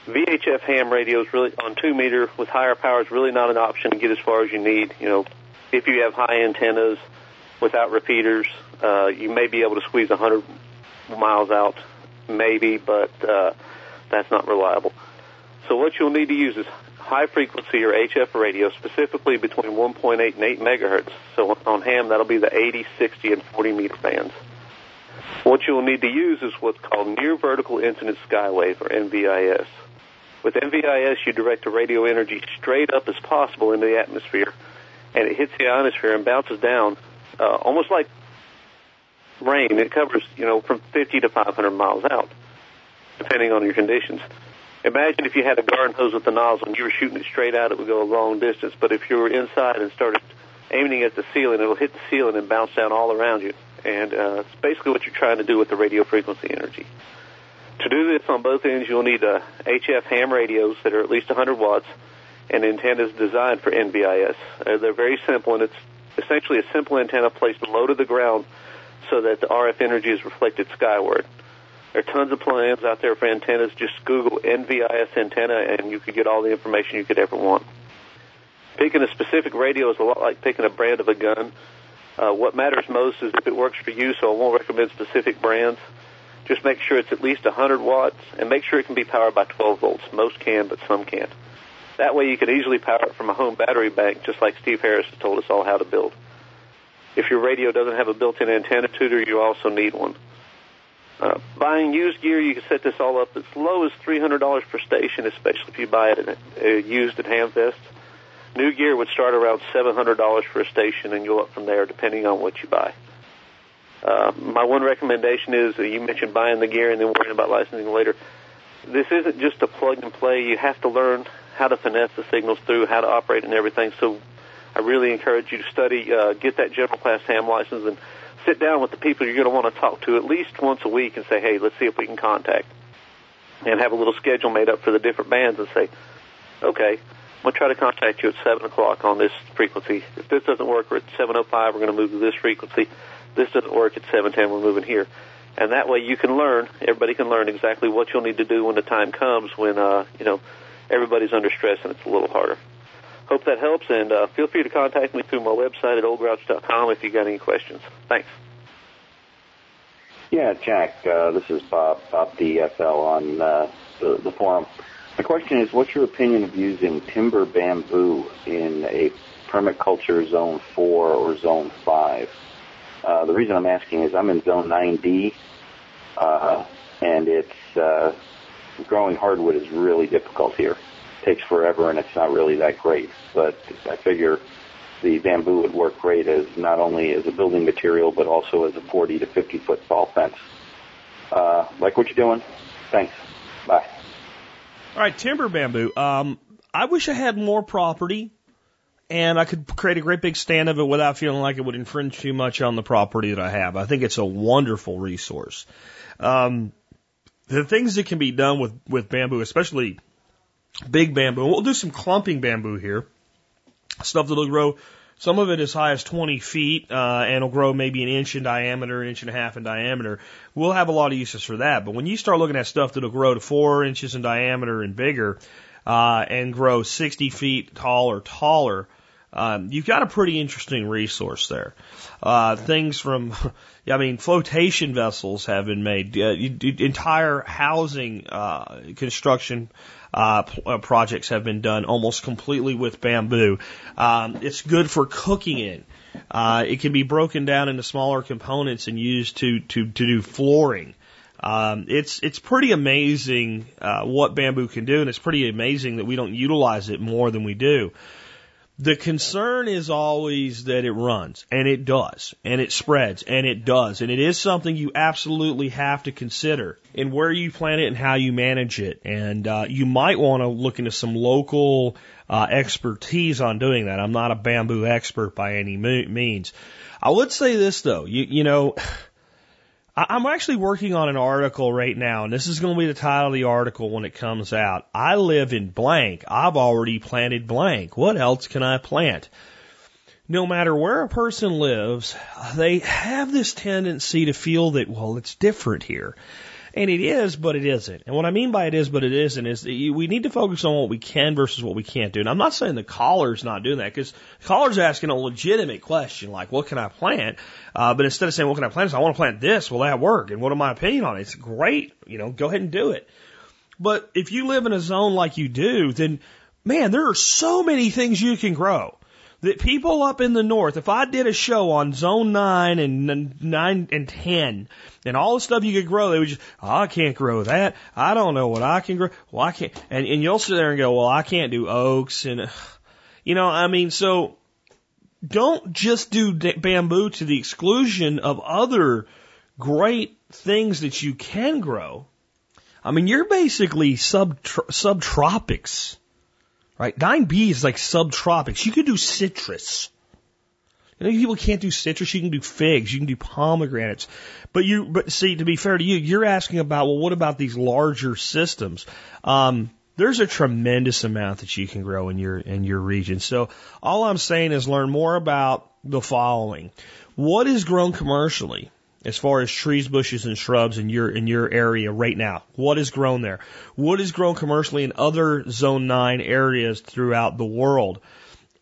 VHF ham radio is really on two meter with higher power is really not an option to get as far as you need. You know, if you have high antennas without repeaters, uh, you may be able to squeeze 100 miles out, maybe, but uh, that's not reliable. So what you'll need to use is high frequency or HF radio, specifically between 1.8 and 8 megahertz. So on ham, that'll be the 80, 60, and 40 meter bands. What you'll need to use is what's called near vertical incident skywave or NVIS. With NVIS, you direct the radio energy straight up as possible into the atmosphere, and it hits the ionosphere and bounces down, uh, almost like rain. It covers, you know, from 50 to 500 miles out, depending on your conditions. Imagine if you had a garden hose with a nozzle and you were shooting it straight out, it would go a long distance. But if you were inside and started aiming at the ceiling, it'll hit the ceiling and bounce down all around you. And uh, it's basically what you're trying to do with the radio frequency energy. To do this on both ends, you'll need uh, HF ham radios that are at least 100 watts and antennas designed for NVIS. Uh, they're very simple, and it's essentially a simple antenna placed low to the ground so that the RF energy is reflected skyward. There are tons of plans out there for antennas. Just Google NVIS antenna and you could get all the information you could ever want. Picking a specific radio is a lot like picking a brand of a gun. Uh, what matters most is if it works for you, so I won't recommend specific brands. Just make sure it's at least 100 watts and make sure it can be powered by 12 volts. Most can, but some can't. That way you can easily power it from a home battery bank, just like Steve Harris has told us all how to build. If your radio doesn't have a built-in antenna tuner, you also need one. Uh, buying used gear, you can set this all up as low as $300 per station, especially if you buy it at, uh, used at Hamfest. New gear would start around $700 for a station and go up from there depending on what you buy. Uh, my one recommendation is uh, you mentioned buying the gear and then worrying about licensing later. This isn't just a plug and play. You have to learn how to finesse the signals through, how to operate and everything. So I really encourage you to study, uh, get that general class ham license and sit down with the people you're going to want to talk to at least once a week and say, hey, let's see if we can contact. And have a little schedule made up for the different bands and say, okay, I'm going to try to contact you at 7 o'clock on this frequency. If this doesn't work, we're at 7.05, we're going to move to this frequency. This doesn't work at 7.10, we're moving here. And that way you can learn, everybody can learn exactly what you'll need to do when the time comes when, uh, you know, everybody's under stress and it's a little harder. Hope that helps, and uh, feel free to contact me through my website at oldgrouch.com if you got any questions. Thanks. Yeah, Jack, uh, this is Bob, Bob DFL on uh, the, the forum. My question is, what's your opinion of using timber bamboo in a permaculture zone 4 or zone 5? Uh, the reason I'm asking is I'm in zone 9D, uh, and it's uh, growing hardwood is really difficult here. Takes forever and it's not really that great. But I figure the bamboo would work great as not only as a building material but also as a 40 to 50 foot tall fence. Uh, like what you're doing. Thanks. Bye. All right, timber bamboo. Um, I wish I had more property and I could create a great big stand of it without feeling like it would infringe too much on the property that I have. I think it's a wonderful resource. Um, the things that can be done with, with bamboo, especially big bamboo, we'll do some clumping bamboo here. Stuff that'll grow, some of it as high as 20 feet, uh, and it'll grow maybe an inch in diameter, an inch and a half in diameter. We'll have a lot of uses for that. But when you start looking at stuff that'll grow to four inches in diameter and bigger, uh, and grow 60 feet tall or taller, um, you've got a pretty interesting resource there. Uh, things from, I mean, flotation vessels have been made. Uh, entire housing uh, construction uh, uh, projects have been done almost completely with bamboo. Um, it's good for cooking in. Uh, it can be broken down into smaller components and used to to to do flooring. Um, it's it's pretty amazing uh, what bamboo can do, and it's pretty amazing that we don't utilize it more than we do. The concern is always that it runs, and it does, and it spreads, and it does, and it is something you absolutely have to consider in where you plant it and how you manage it. And uh, you might want to look into some local uh, expertise on doing that. I'm not a bamboo expert by any means. I would say this though, you you know. I'm actually working on an article right now, and this is going to be the title of the article when it comes out. I live in blank. I've already planted blank. What else can I plant? No matter where a person lives, they have this tendency to feel that, well, it's different here. And it is, but it isn't. And what I mean by it is, but it isn't, is that we need to focus on what we can versus what we can't do. And I'm not saying the caller's not doing that, because caller's asking a legitimate question, like, what can I plant? Uh, but instead of saying, what can I plant? I want to plant this. Will that work? And what are my opinion on it? It's great. You know, go ahead and do it. But if you live in a zone like you do, then man, there are so many things you can grow that people up in the north, if I did a show on zone nine and nine and ten and all the stuff you could grow, they would just, oh, I can't grow that. I don't know what I can grow. Well, I can't. And, and you'll sit there and go, well, I can't do oaks and, you know, I mean, so don't just do bamboo to the exclusion of other great things that you can grow. I mean, you're basically sub subtropics right? 9B is like subtropics. You could do citrus. You know, people can't do citrus. You can do figs. You can do pomegranates. But you, but see, to be fair to you, you're asking about, well, what about these larger systems? Um, there's a tremendous amount that you can grow in your, in your region. So all I'm saying is learn more about the following. What is grown commercially? As far as trees, bushes, and shrubs in your in your area right now? What is grown there? What is grown commercially in other Zone Nine areas throughout the world?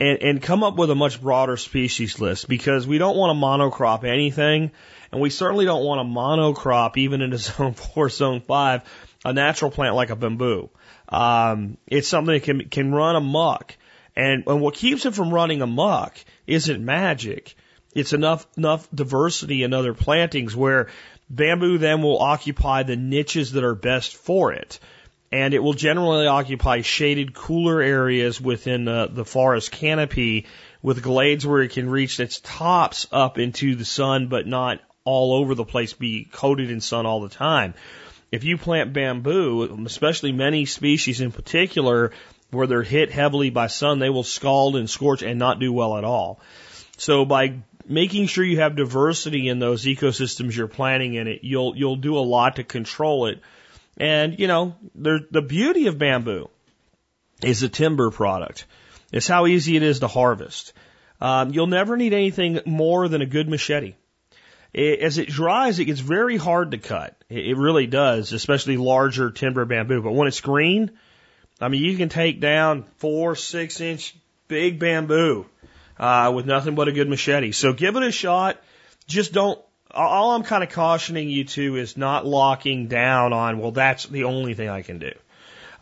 And, and come up with a much broader species list because we don't want to monocrop anything, and we certainly don't want to monocrop even into Zone Four, Zone Five, a natural plant like a bamboo. Um, it's something that can can run amok, and, and what keeps it from running amok isn't magic it's enough enough diversity in other plantings where bamboo then will occupy the niches that are best for it. And it will generally occupy shaded, cooler areas within the, the forest canopy with glades where it can reach its tops up into the sun, but not all over the place be coated in sun all the time. If you plant bamboo, especially many species in particular, where they're hit heavily by sun, they will scald and scorch and not do well at all. So by making sure you have diversity in those ecosystems you're planting in it, you'll you'll do a lot to control it. And you know, the the beauty of bamboo is a timber product. It's how easy it is to harvest. Um, you'll never need anything more than a good machete. It, as it dries, it gets very hard to cut. It, it really does, especially larger timber bamboo. But when it's green, I mean, you can take down four, six inch big bamboo uh, with nothing but a good machete. So give it a shot. Just don't. All I'm kind of cautioning you to is not locking down on, well, that's the only thing I can do.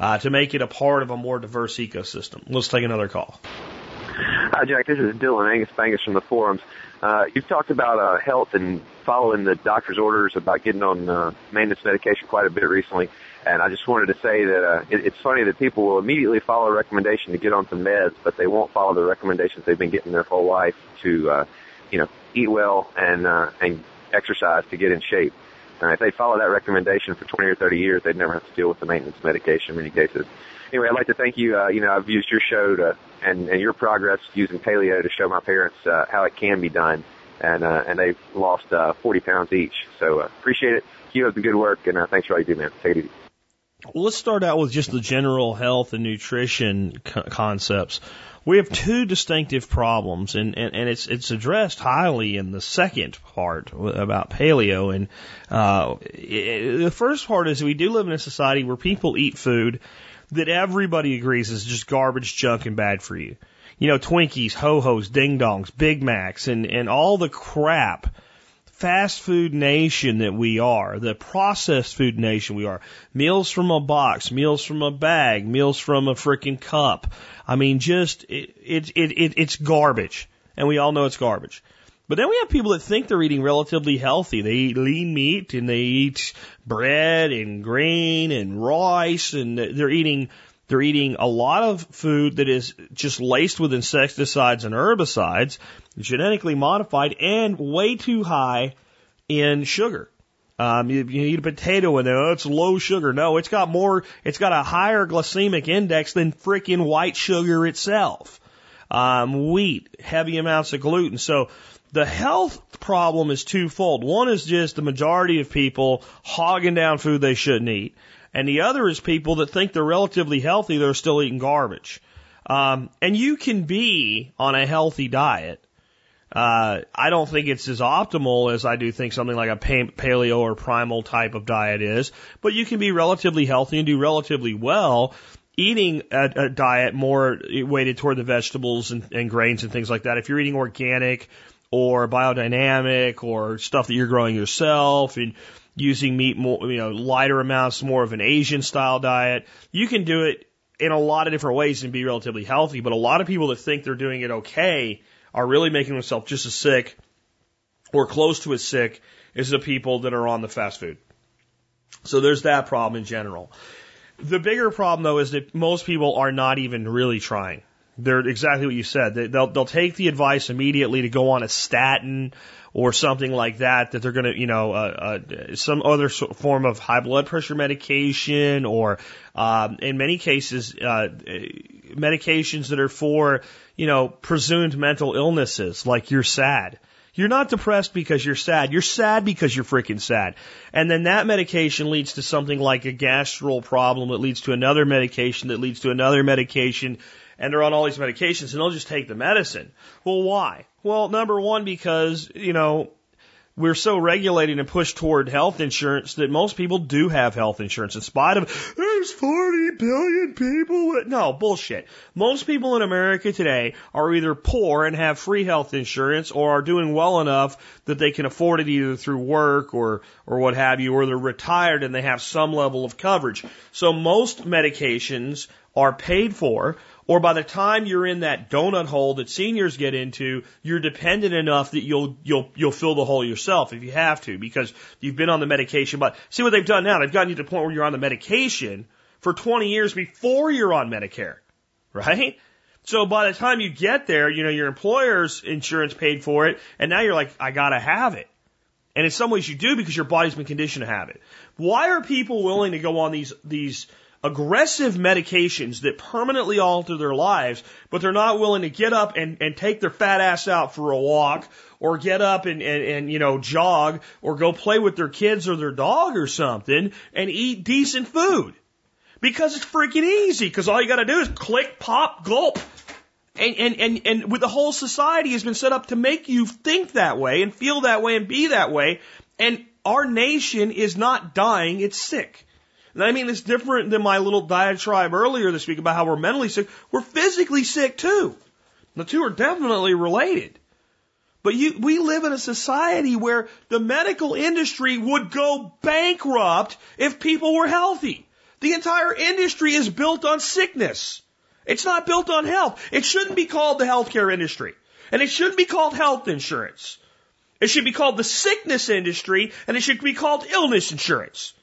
Uh, to make it a part of a more diverse ecosystem. Let's take another call. Hi, Jack. This is Dylan Angus Bangus from the forums. Uh, you've talked about uh, health and following the doctor's orders about getting on uh, maintenance medication quite a bit recently. And I just wanted to say that uh, it, it's funny that people will immediately follow a recommendation to get on some meds, but they won't follow the recommendations they've been getting their whole life to, uh, you know, eat well and uh, and exercise to get in shape. And if they follow that recommendation for 20 or 30 years, they'd never have to deal with the maintenance medication in many cases. Anyway, I'd like to thank you. Uh, you know, I've used your show to, and, and your progress using paleo to show my parents uh, how it can be done, and uh, and they've lost uh, 40 pounds each. So uh, appreciate it. Keep up the good work, and uh, thanks for all you do, man. Take it easy. Well, let's start out with just the general health and nutrition co- concepts. We have two distinctive problems, and, and, and it's it's addressed highly in the second part about paleo. And uh, it, the first part is we do live in a society where people eat food that everybody agrees is just garbage, junk, and bad for you. You know, Twinkies, Ho Hos, Ding Dongs, Big Macs, and and all the crap fast food nation that we are, the processed food nation we are, meals from a box, meals from a bag, meals from a freaking cup. I mean, just, it, it, it, it's garbage. And we all know it's garbage. But then we have people that think they're eating relatively healthy. They eat lean meat and they eat bread and grain and rice and they're eating they're eating a lot of food that is just laced with insecticides and herbicides, genetically modified, and way too high in sugar. Um, you, you eat a potato and oh, it's low sugar. No, it's got more, it's got a higher glycemic index than freaking white sugar itself. Um, wheat, heavy amounts of gluten. So the health problem is twofold. One is just the majority of people hogging down food they shouldn't eat. And the other is people that think they're relatively healthy, they're still eating garbage. Um, and you can be on a healthy diet. Uh, I don't think it's as optimal as I do think something like a paleo or primal type of diet is, but you can be relatively healthy and do relatively well eating a, a diet more weighted toward the vegetables and, and grains and things like that. If you're eating organic or biodynamic or stuff that you're growing yourself and using meat more, you know, lighter amounts, more of an Asian style diet. You can do it in a lot of different ways and be relatively healthy, but a lot of people that think they're doing it okay are really making themselves just as sick or close to as sick as the people that are on the fast food. So there's that problem in general. The bigger problem though is that most people are not even really trying. They're exactly what you said. They'll, they'll take the advice immediately to go on a statin or something like that, that they're going to, you know, uh, uh, some other form of high blood pressure medication or, um, in many cases, uh, medications that are for, you know, presumed mental illnesses, like you're sad. You're not depressed because you're sad. You're sad because you're freaking sad. And then that medication leads to something like a gastral problem that leads to another medication that leads to another medication and they're on all these medications and they'll just take the medicine. Well, why? Well, number one, because, you know, we're so regulated and pushed toward health insurance that most people do have health insurance in spite of there's 40 billion people. No, bullshit. Most people in America today are either poor and have free health insurance or are doing well enough that they can afford it either through work or, or what have you, or they're retired and they have some level of coverage. So most medications are paid for or by the time you're in that donut hole that seniors get into, you're dependent enough that you'll you'll you'll fill the hole yourself if you have to because you've been on the medication. But see what they've done now? They've gotten you to the point where you're on the medication for 20 years before you're on Medicare, right? So by the time you get there, you know your employer's insurance paid for it, and now you're like, I gotta have it. And in some ways you do because your body's been conditioned to have it. Why are people willing to go on these these aggressive medications that permanently alter their lives, but they're not willing to get up and, and take their fat ass out for a walk or get up and, and, and, you know, jog or go play with their kids or their dog or something and eat decent food. Because it's freaking easy, because all you gotta do is click, pop, gulp. And, and, and, and with the whole society has been set up to make you think that way and feel that way and be that way. And our nation is not dying, it's sick. And I mean, it's different than my little diatribe earlier this week about how we're mentally sick. We're physically sick too. The two are definitely related. But you, we live in a society where the medical industry would go bankrupt if people were healthy. The entire industry is built on sickness. It's not built on health. It shouldn't be called the healthcare industry. And it shouldn't be called health insurance. It should be called the sickness industry and it should be called illness insurance.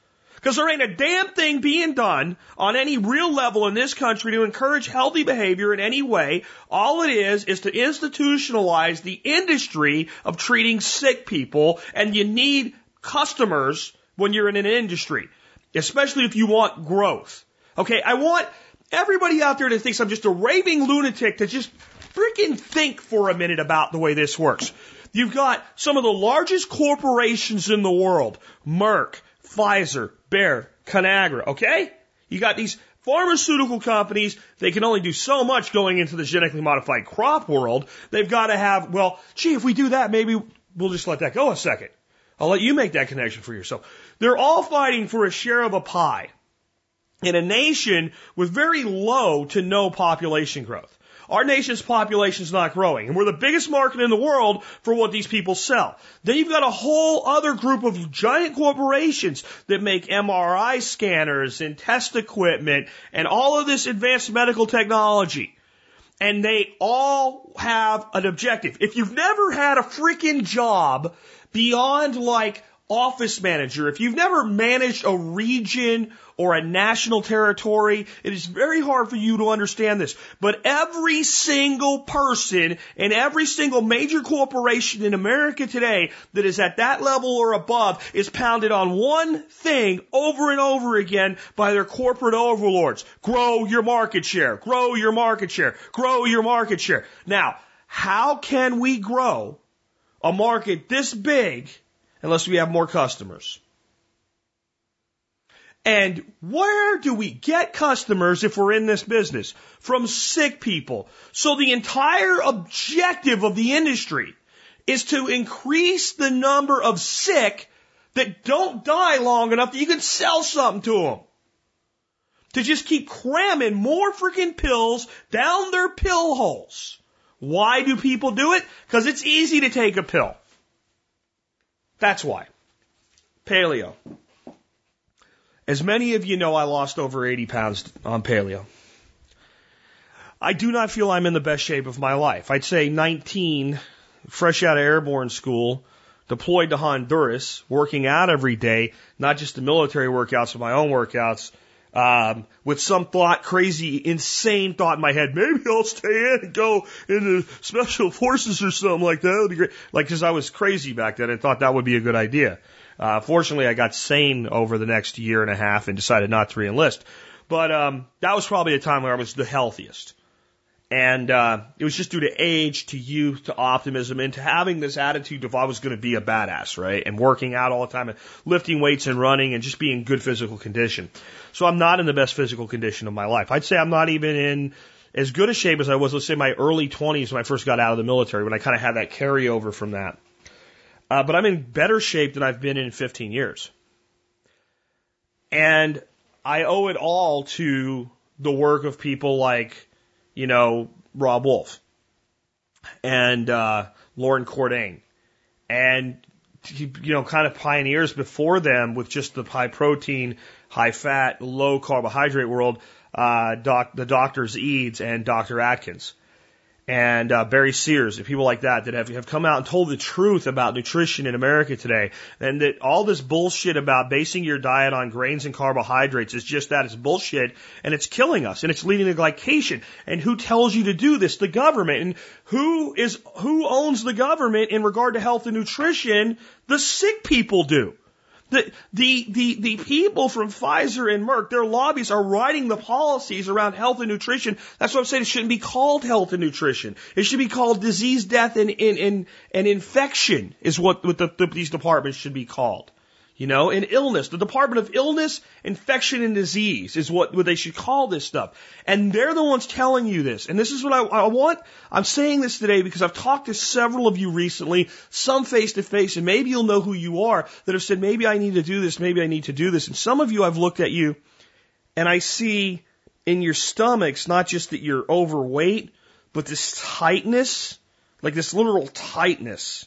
Because there ain't a damn thing being done on any real level in this country to encourage healthy behavior in any way. All it is is to institutionalize the industry of treating sick people, and you need customers when you're in an industry, especially if you want growth. Okay, I want everybody out there that thinks I'm just a raving lunatic to just freaking think for a minute about the way this works. You've got some of the largest corporations in the world, Merck, Pfizer, Bayer, Conagra, okay? You got these pharmaceutical companies, they can only do so much going into the genetically modified crop world. They've got to have, well, gee, if we do that, maybe we'll just let that go a second. I'll let you make that connection for yourself. They're all fighting for a share of a pie in a nation with very low to no population growth. Our nation's population is not growing, and we're the biggest market in the world for what these people sell. Then you've got a whole other group of giant corporations that make MRI scanners and test equipment and all of this advanced medical technology. And they all have an objective. If you've never had a freaking job beyond like office manager, if you've never managed a region or a national territory, it is very hard for you to understand this. But every single person in every single major corporation in America today that is at that level or above is pounded on one thing over and over again by their corporate overlords. Grow your market share, grow your market share, grow your market share. Now, how can we grow a market this big unless we have more customers. And where do we get customers if we're in this business? From sick people. So the entire objective of the industry is to increase the number of sick that don't die long enough that you can sell something to them. To just keep cramming more freaking pills down their pill holes. Why do people do it? Because it's easy to take a pill. That's why. Paleo. As many of you know, I lost over 80 pounds on paleo. I do not feel I'm in the best shape of my life. I'd say 19, fresh out of airborne school, deployed to Honduras, working out every day, not just the military workouts, but my own workouts, um, with some thought, crazy, insane thought in my head. Maybe I'll stay in and go into special forces or something like that. That would be great. Like, because I was crazy back then and thought that would be a good idea. Uh, fortunately, I got sane over the next year and a half and decided not to reenlist. But um, that was probably a time where I was the healthiest. And uh, it was just due to age, to youth, to optimism, and to having this attitude of I was going to be a badass, right? And working out all the time, and lifting weights and running, and just being in good physical condition. So I'm not in the best physical condition of my life. I'd say I'm not even in as good a shape as I was, let's say, my early 20s when I first got out of the military, when I kind of had that carryover from that. Uh, but I'm in better shape than I've been in 15 years. And I owe it all to the work of people like you know, Robb Wolf and uh, Loren Cordain. And, you know, kind of pioneers before them with just the high protein, high fat, low carbohydrate world, uh, doc, the doctors Eades and Dr. Atkins and uh, Barry Sears people like that that have, have come out and told the truth about nutrition in America today. And that all this bullshit about basing your diet on grains and carbohydrates is just that. It's bullshit and it's killing us and it's leading to glycation. And who tells you to do this? The government. And who is, who owns the government in regard to health and nutrition? The sick people do. The, the, the, the people from Pfizer and Merck, their lobbies are writing the policies around health and nutrition. That's what I'm saying. It shouldn't be called health and nutrition. It should be called disease, death, and, and, and, and infection is what, what the, the, these departments should be called. You know, in illness, the Department of Illness, Infection, and Disease is what, what they should call this stuff. And they're the ones telling you this. And this is what I, I want. I'm saying this today because I've talked to several of you recently, some face to face, and maybe you'll know who you are that have said, maybe I need to do this, maybe I need to do this. And some of you I've looked at you and I see in your stomachs, not just that you're overweight, but this tightness, like this literal tightness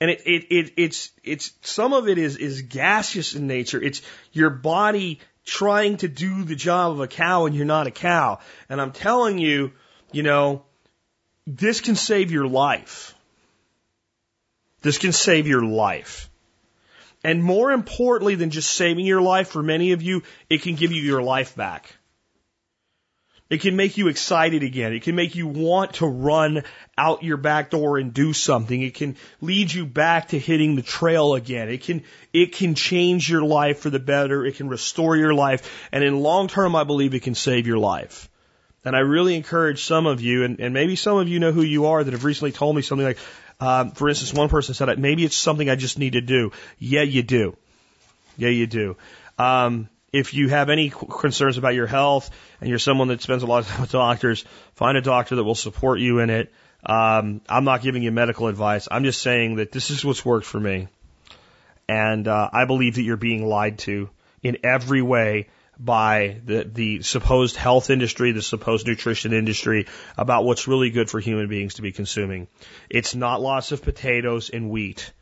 and it, it, it it's it's some of it is is gaseous in nature. It's your body trying to do the job of a cow and you're not a cow. And I'm telling you, you know, this can save your life. This can save your life. And more importantly than just saving your life, for many of you, it can give you your life back. It can make you excited again. It can make you want to run out your back door and do something. It can lead you back to hitting the trail again. It can, it can change your life for the better. It can restore your life. And in long term, I believe it can save your life. And I really encourage some of you, and, and maybe some of you know who you are that have recently told me something like, um, for instance, one person said, maybe it's something I just need to do. Yeah, you do. Yeah, you do. Um, if you have any concerns about your health and you're someone that spends a lot of time with doctors, find a doctor that will support you in it. Um, I'm not giving you medical advice. I'm just saying that this is what's worked for me. And uh, I believe that you're being lied to in every way by the, the supposed health industry, the supposed nutrition industry about what's really good for human beings to be consuming. It's not lots of potatoes and wheat.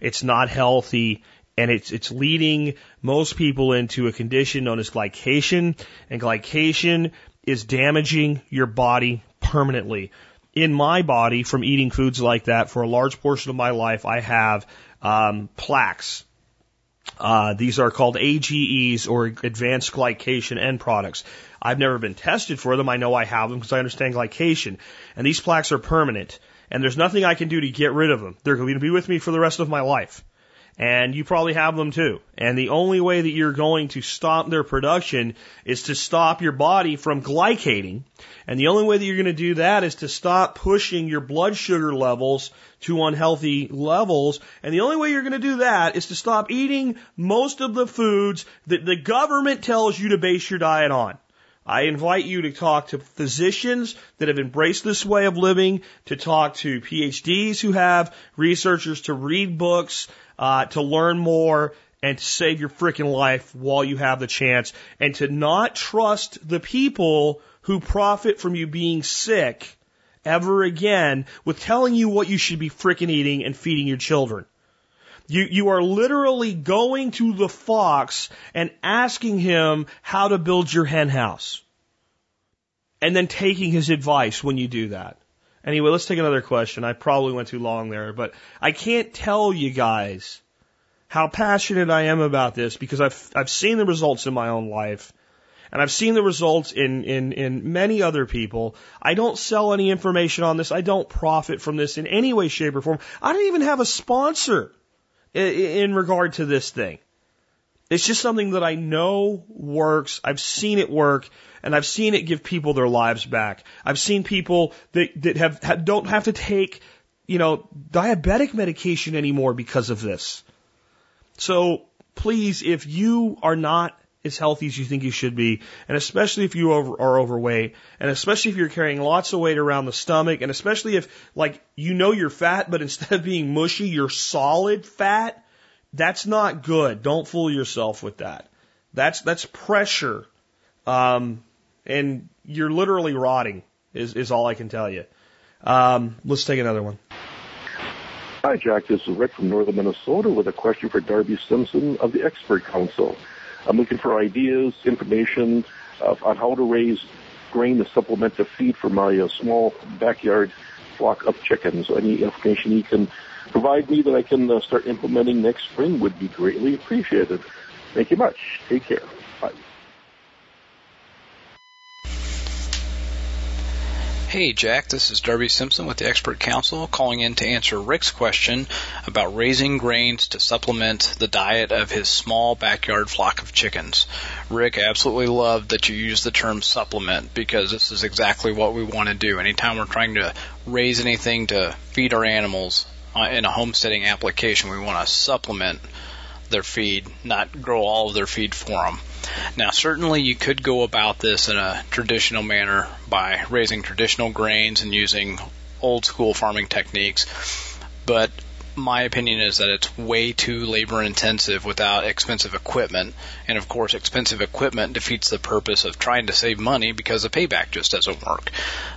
It's not healthy and it's it's leading most people into a condition known as glycation, and glycation is damaging your body permanently. In my body, from eating foods like that for a large portion of my life, I have um, plaques. Uh, these are called AGEs or advanced glycation end products. I've never been tested for them. I know I have them because I understand glycation. And these plaques are permanent. And there's nothing I can do to get rid of them. They're going to be with me for the rest of my life and you probably have them too. And the only way that you're going to stop their production is to stop your body from glycating. And the only way that you're going to do that is to stop pushing your blood sugar levels to unhealthy levels. And the only way you're going to do that is to stop eating most of the foods that the government tells you to base your diet on. I invite you to talk to physicians that have embraced this way of living, to talk to PhDs who have, researchers to read books, uh, to learn more and to save your freaking life while you have the chance and to not trust the people who profit from you being sick ever again with telling you what you should be freaking eating and feeding your children. You, you are literally going to the fox and asking him how to build your hen house. And then taking his advice when you do that. Anyway, let's take another question. I probably went too long there, but I can't tell you guys how passionate I am about this because I've, I've seen the results in my own life and I've seen the results in, in, in many other people. I don't sell any information on this. I don't profit from this in any way, shape, or form. I don't even have a sponsor in, in regard to this thing. It's just something that I know works. I've seen it work and I've seen it give people their lives back. I've seen people that, that have, have don't have to take, you know, diabetic medication anymore because of this. So please, if you are not as healthy as you think you should be, and especially if you over, are overweight, and especially if you're carrying lots of weight around the stomach, and especially if, like, you know you're fat, but instead of being mushy, you're solid fat, that's not good. Don't fool yourself with that. That's that's pressure, um, and you're literally rotting. Is is all I can tell you. Um, let's take another one. Hi, Jack. This is Rick from northern Minnesota with a question for Darby Simpson of the Expert Council. I'm looking for ideas, information uh, on how to raise grain to supplement the feed for my uh, small backyard flock of chickens. Any information you can provide me that I can uh, start implementing next spring would be greatly appreciated. Thank you much. Take care. Bye. Hey Jack, this is Darby Simpson with the Expert Council calling in to answer Rick's question about raising grains to supplement the diet of his small backyard flock of chickens. Rick, absolutely love that you use the term supplement because this is exactly what we want to do. Anytime we're trying to raise anything to feed our animals, uh, in a homesteading application, we want to supplement their feed, not grow all of their feed for them. Now, certainly you could go about this in a traditional manner by raising traditional grains and using old school farming techniques, but my opinion is that it's way too labor intensive without expensive equipment. And of course, expensive equipment defeats the purpose of trying to save money because the payback just doesn't work.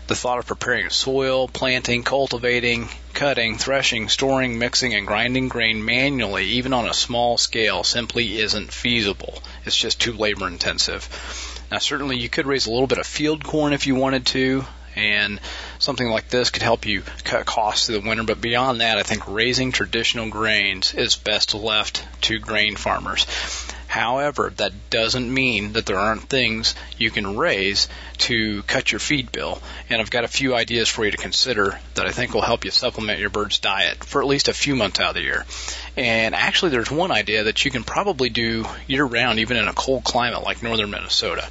The thought of preparing soil, planting, cultivating, cutting, threshing, storing, mixing, and grinding grain manually, even on a small scale, simply isn't feasible. It's just too labor intensive. Now, certainly you could raise a little bit of field corn if you wanted to, and something like this could help you cut costs through the winter. But beyond that, I think raising traditional grains is best left to grain farmers. However, that doesn't mean that there aren't things you can raise to cut your feed bill. And I've got a few ideas for you to consider that I think will help you supplement your bird's diet for at least a few months out of the year. And actually, there's one idea that you can probably do year round, even in a cold climate like northern Minnesota.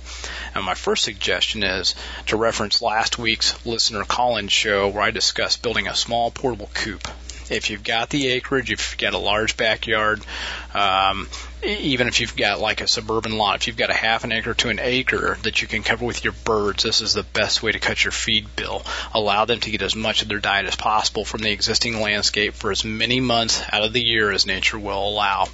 And my first suggestion is to reference last week's listener call-in show where I discussed building a small portable coop if you've got the acreage, if you've got a large backyard, um, even if you've got like a suburban lot, if you've got a half an acre to an acre that you can cover with your birds, this is the best way to cut your feed bill. Allow them to get as much of their diet as possible from the existing landscape for as many months out of the year as nature will allow.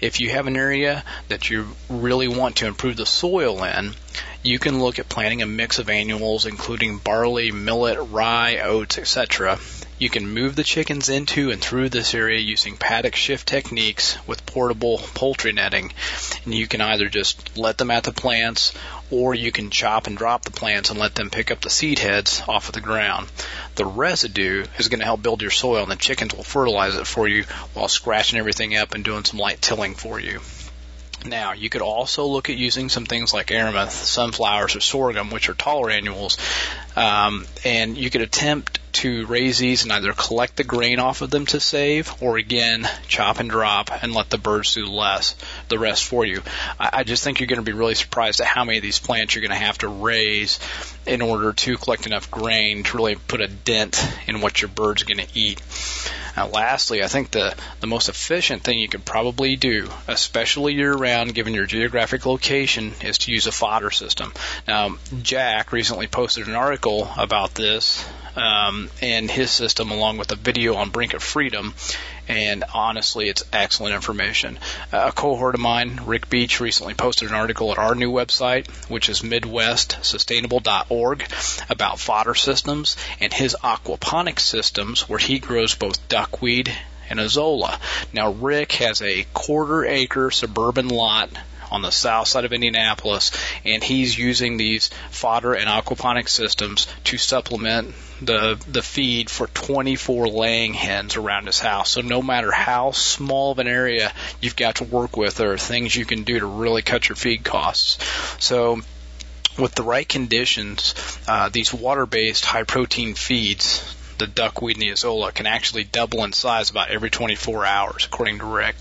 If you have an area that you really want to improve the soil in, you can look at planting a mix of annuals including barley, millet, rye, oats, etc. You can move the chickens into and through this area using paddock shift techniques with portable poultry netting. And you can either just let them at the plants or you can chop and drop the plants and let them pick up the seed heads off of the ground. The residue is going to help build your soil and the chickens will fertilize it for you while scratching everything up and doing some light tilling for you. Now, you could also look at using some things like amaranth, sunflowers, or sorghum, which are taller annuals, um, and you could attempt to raise these and either collect the grain off of them to save, or again chop and drop and let the birds do less the rest for you. I, I just think you're going to be really surprised at how many of these plants you're going to have to raise in order to collect enough grain to really put a dent in what your bird's are going to eat. Now, lastly, I think the, the most efficient thing you could probably do, especially year round, given your geographic location, is to use a fodder system. Now, Jack recently posted an article about this um, and his system, along with a video on Brink of Freedom. And honestly, it's excellent information. Uh, a cohort of mine, Rick Beach, recently posted an article at our new website, which is MidwestSustainable.org, about fodder systems and his aquaponics systems, where he grows both duckweed and azolla. Now, Rick has a quarter acre suburban lot on the south side of Indianapolis, and he's using these fodder and aquaponic systems to supplement the the feed for 24 laying hens around his house. So no matter how small of an area you've got to work with, there are things you can do to really cut your feed costs. So with the right conditions, uh, these water-based high-protein feeds the duckweed azolla can actually double in size about every 24 hours, according to Rick.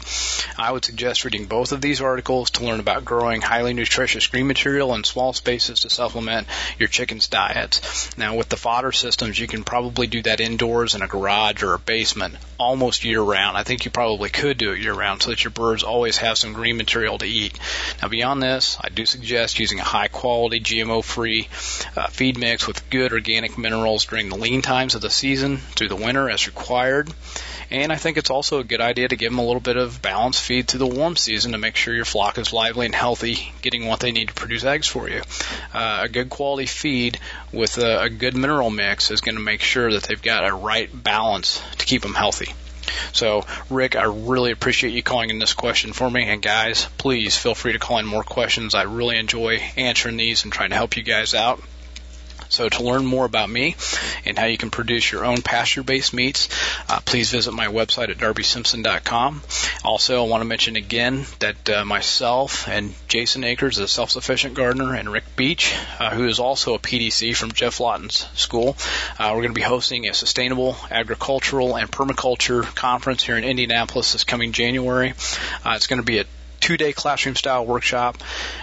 I would suggest reading both of these articles to learn about growing highly nutritious green material in small spaces to supplement your chicken's diets. Now, with the fodder systems, you can probably do that indoors in a garage or a basement almost year round. I think you probably could do it year round so that your birds always have some green material to eat. Now, beyond this, I do suggest using a high quality GMO free uh, feed mix with good organic minerals during the lean times of the season through the winter as required. And I think it's also a good idea to give them a little bit of balanced feed through the warm season to make sure your flock is lively and healthy, getting what they need to produce eggs for you. Uh, a good quality feed with a, a good mineral mix is going to make sure that they've got a right balance to keep them healthy. So, Rick, I really appreciate you calling in this question for me. And guys, please feel free to call in more questions. I really enjoy answering these and trying to help you guys out. So to learn more about me and how you can produce your own pasture-based meats, uh, please visit my website at darbysimpson.com. Also, I want to mention again that uh, myself and Jason Akers, a self-sufficient gardener, and Rick Beach, uh, who is also a PDC from Geoff Lawton's school, uh, we're going to be hosting a sustainable agricultural and permaculture conference here in Indianapolis this coming January. Uh, it's going to be at two day classroom style workshop,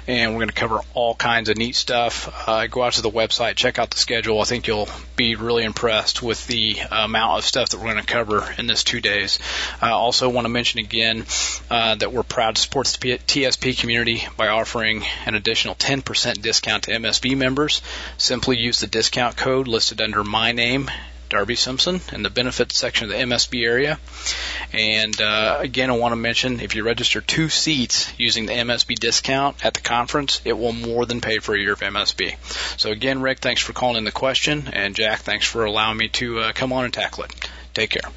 and we're going to cover all kinds of neat stuff. Uh, go out to the website, check out the schedule. I think you'll be really impressed with the amount of stuff that we're going to cover in this two days. I also want to mention again uh, that we're proud to support the TSP community by offering an additional 10% discount to MSB members. Simply use the discount code listed under my name Darby Simpson in the benefits section of the MSB area. And uh, again, I want to mention if you register two seats using the MSB discount at the conference, it will more than pay for a year of MSB. So again, Rick, thanks for calling in the question, and Jack, thanks for allowing me to uh, come on and tackle it. Take care.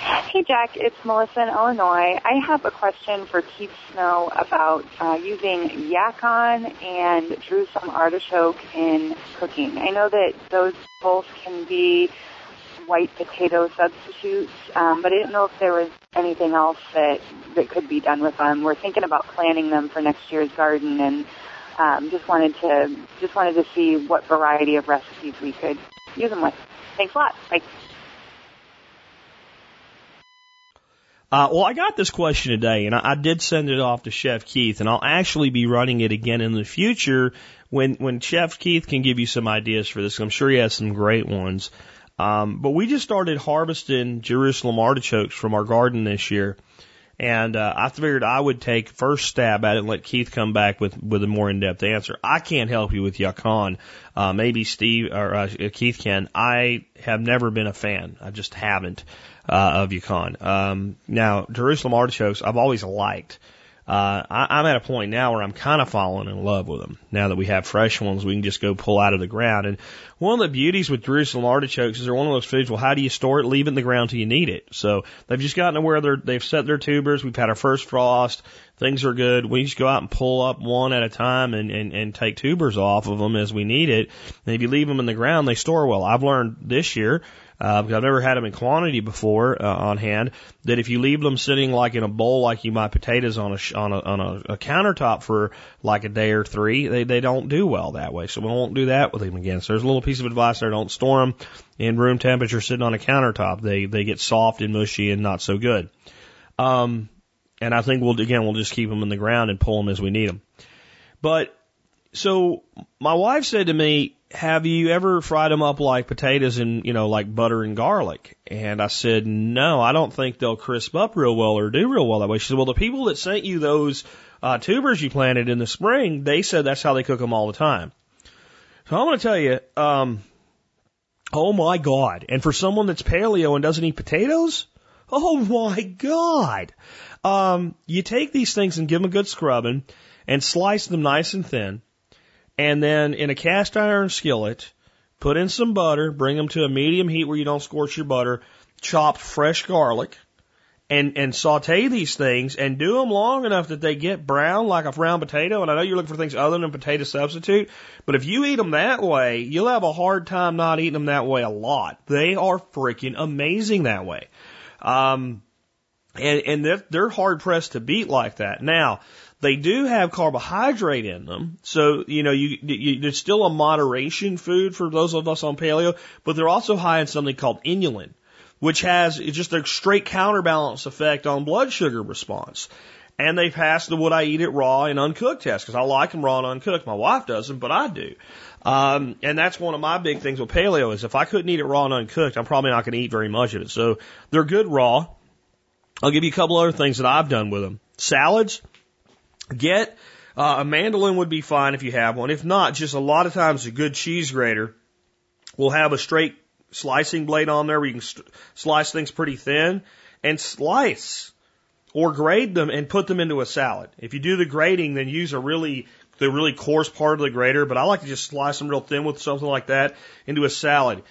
Hey, Jack. It's Melissa in Illinois. I have a question for Keith Snow about uh, using yacon and Jerusalem artichoke in cooking. I know that those both can be white potato substitutes, um, but I didn't know if there was anything else that that could be done with them. We're thinking about planting them for next year's garden, and um, just wanted to just wanted to see what variety of recipes we could use them with. Thanks a lot. Bye. Uh, well, I got this question today, and I, I did send it off to Chef Keith, and I'll actually be running it again in the future when when Chef Keith can give you some ideas for this. I'm sure he has some great ones. Um, but we just started harvesting Jerusalem artichokes from our garden this year, and uh, I figured I would take first stab at it and let Keith come back with with a more in depth answer. I can't help you with yacon. Uh, maybe Steve or uh, Keith can. I have never been a fan. I just haven't uh, of yacon. Um, now, Jerusalem artichokes, I've always liked. Uh, Uh, I, I'm at a point now where I'm kind of falling in love with them. Now that we have fresh ones, we can just go pull out of the ground. And one of the beauties with Jerusalem artichokes is they're one of those foods. Well, how do you store it? Leave it in the ground till you need it. So they've just gotten to where they're they've set their tubers. We've had our first frost. Things are good. We just go out and pull up one at a time and, and, and take tubers off of them as we need it. And if you leave them in the ground, they store well. I've learned this year uh, because I've never had them in quantity before uh, on hand. That if you leave them sitting like in a bowl, like you might potatoes on a on a on a, a countertop for like a day or three, they they don't do well that way. So we won't do that with them again. So there's a little piece of advice there: don't store them in room temperature sitting on a countertop. They they get soft and mushy and not so good. Um, and I think we'll again we'll just keep them in the ground and pull them as we need them. But so my wife said to me, have you ever fried them up like potatoes in, you know, like butter and garlic? And I said, no, I don't think they'll crisp up real well or do real well that way. She said, well, the people that sent you those uh, tubers you planted in the spring, they said that's how they cook them all the time. So I'm going to tell you, um, oh my God. And for someone that's paleo and doesn't eat potatoes, oh my God. Um, you take these things and give them a good scrubbing and slice them nice and thin and then in a cast iron skillet, put in some butter, bring them to a medium heat where you don't scorch your butter, chop fresh garlic, and and saute these things and do them long enough that they get brown like a brown potato. And I know you're looking for things other than potato substitute, but if you eat them that way, you'll have a hard time not eating them that way a lot. They are freaking amazing that way. Um, and and they're, they're hard pressed to beat like that. Now, they do have carbohydrate in them, so you know you, you there's still a moderation food for those of us on paleo, but they're also high in something called inulin, which has just a straight counterbalance effect on blood sugar response. And they passed the would I eat it raw and uncooked test because I like them raw and uncooked. My wife doesn't, but I do. Um, and that's one of my big things with paleo is if I couldn't eat it raw and uncooked, I'm probably not going to eat very much of it. So they're good raw. I'll give you a couple other things that I've done with them. Salads, Get uh, a mandolin would be fine if you have one. If not, just a lot of times a good cheese grater will have a straight slicing blade on there where you can st- slice things pretty thin and slice or grade them and put them into a salad. If you do the grading, then use a really the really coarse part of the grater, but I like to just slice them real thin with something like that into a salad.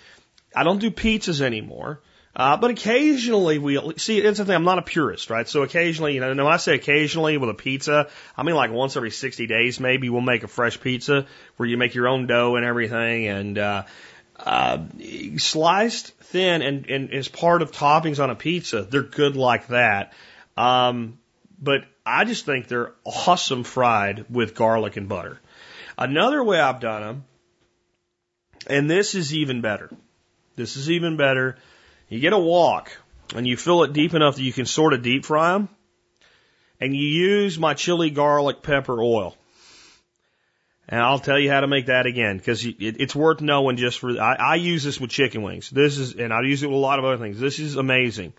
I don't do pizzas anymore uh, but occasionally we see it's the thing. I'm not a purist, right? So occasionally, you know, when I say occasionally with a pizza, I mean like once every 60 days, maybe we'll make a fresh pizza where you make your own dough and everything, and uh, uh, sliced thin and, and as part of toppings on a pizza, they're good like that. Um, but I just think they're awesome fried with garlic and butter. Another way I've done them, and this is even better. This is even better you get a wok and you fill it deep enough that you can sort of deep fry them. And you use my chili garlic pepper oil. And I'll tell you how to make that again because it, it's worth knowing just for, I, I use this with chicken wings. This is, and I use it with a lot of other things. This is amazing.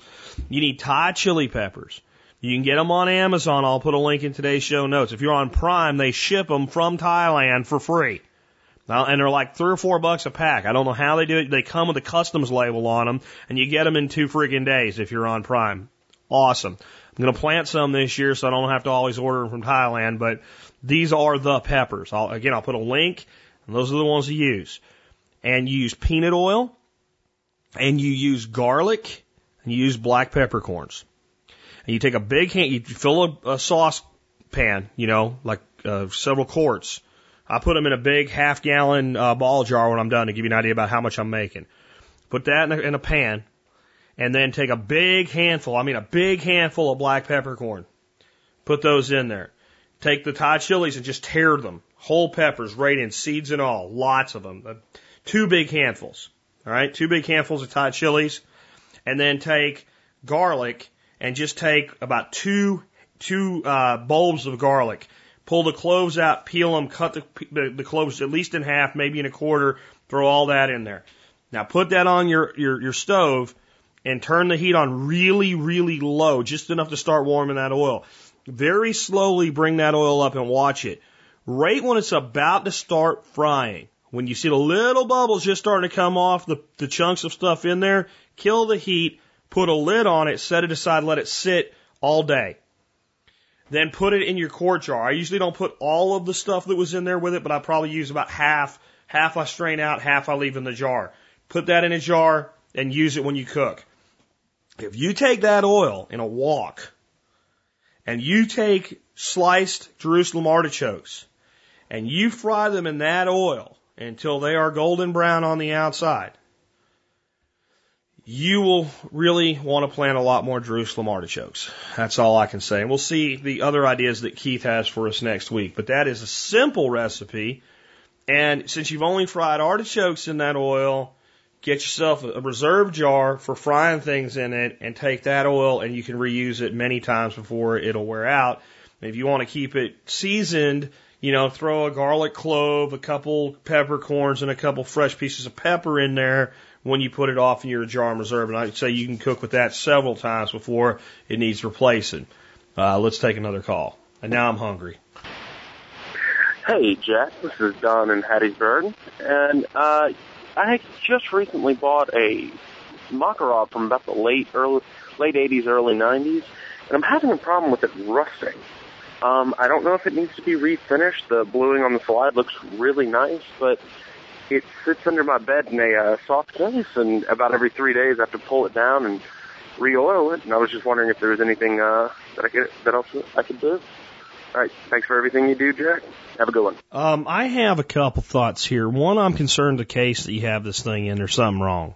You need Thai chili peppers. You can get them on Amazon. I'll put a link in today's show notes. If you're on Prime, they ship them from Thailand for free. Now, and they're like three or four bucks a pack. I don't know how they do it. They come with a customs label on them, and you get them in two friggin' days if you're on Prime. Awesome. I'm going to plant some this year, so I don't have to always order them from Thailand. But these are the peppers. I'll, again, I'll put a link, and those are the ones to use. And you use peanut oil, and you use garlic and you use black peppercorns. And you take a big hand, you fill a, a sauce pan, you know, like uh, several quarts. I put them in a big half gallon uh, ball jar when I'm done to give you an idea about how much I'm making. Put that in a, in a pan, and then take a big handful, I mean a big handful of black peppercorn. Put those in there. Take the Thai chilies and just tear them. Whole peppers right in, seeds and all. Lots of them. Uh, two big handfuls. All right, two big handfuls of Thai chilies. And then take garlic and just take about two two uh, bulbs of garlic. Pull the cloves out, peel them, cut the, the, the cloves at least in half, maybe in a quarter. Throw all that in there. Now put that on your, your, your stove and turn the heat on really, really low, just enough to start warming that oil. Very slowly bring that oil up and watch it. Right when it's about to start frying, when you see the little bubbles just starting to come off the, the chunks of stuff in there, kill the heat, put a lid on it, set it aside, let it sit all day. Then put it in your quart jar. I usually don't put all of the stuff that was in there with it, but I probably use about half. Half I strain out, half I leave in the jar. Put that in a jar and use it when you cook. If you take that oil in a wok and you take sliced Jerusalem artichokes and you fry them in that oil until they are golden brown on the outside, you will really want to plant a lot more Jerusalem artichokes. That's all I can say. And we'll see the other ideas that Keith has for us next week. But that is a simple recipe. And since you've only fried artichokes in that oil, get yourself a reserve jar for frying things in it and take that oil and you can reuse it many times before it'll wear out. If you want to keep it seasoned, you know, throw a garlic clove, a couple peppercorns, and a couple fresh pieces of pepper in there when you put it off in your jar and reserve. And I'd say you can cook with that several times before it needs replacing. Uh, let's take another call. And now I'm hungry. Hey, Jack. This is Don in Hattiesburg. And uh, I just recently bought a Makarov from about the late early late 80s, early 90s, and I'm having a problem with it rusting. Um, I don't know if it needs to be refinished. The bluing on the slide looks really nice, but it sits under my bed in a uh, soft case, and about every three days I have to pull it down and re-oil it. And I was just wondering if there was anything uh, that I could that else I could do. All right, thanks for everything you do, Jack. Have a good one. Um, I have a couple thoughts here. One, I'm concerned the case that you have this thing in, there's something wrong.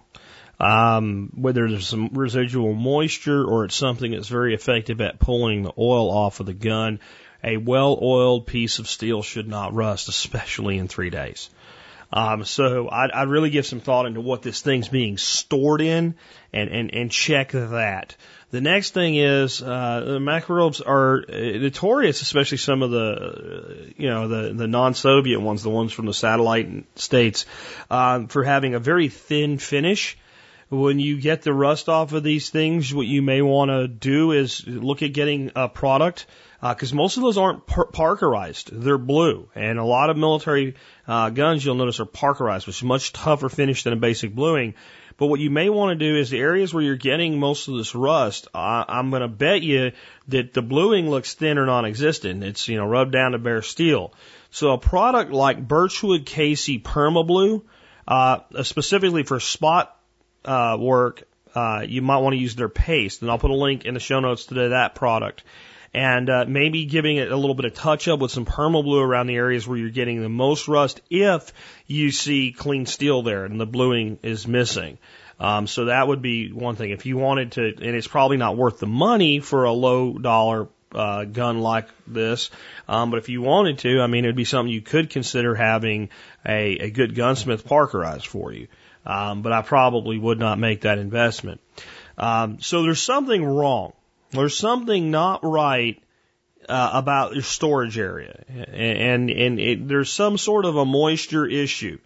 Um, whether there's some residual moisture or it's something that's very effective at pulling the oil off of the gun. A well-oiled piece of steel should not rust, especially in three days. Um, so I'd, I'd really give some thought into what this thing's being stored in and, and, and check that. The next thing is uh, the Makarovs are notorious, especially some of the you know the the non-Soviet ones, the ones from the satellite states, um, for having a very thin finish. When you get the rust off of these things, what you may want to do is look at getting a product because uh, most of those aren't par- parkerized; they're blue, and a lot of military uh, guns you'll notice are parkerized, which is much tougher finish than a basic bluing. But what you may want to do is the areas where you're getting most of this rust, I, I'm going to bet you that the bluing looks thin or non-existent. It's, you know, rubbed down to bare steel. So a product like Birchwood Casey Permablue, uh, specifically for spot, uh, work, uh, you might want to use their paste. And I'll put a link in the show notes to that product and uh, maybe giving it a little bit of touch up with some perma around the areas where you're getting the most rust if you see clean steel there and the bluing is missing. Um, so that would be one thing. If you wanted to, and it's probably not worth the money for a low dollar uh, gun like this. Um, but if you wanted to, I mean, it'd be something you could consider having a, a good gunsmith parkerized for you. Um, but I probably would not make that investment. Um, so there's something wrong there's something not right uh, about your storage area, and and it, there's some sort of a moisture issue,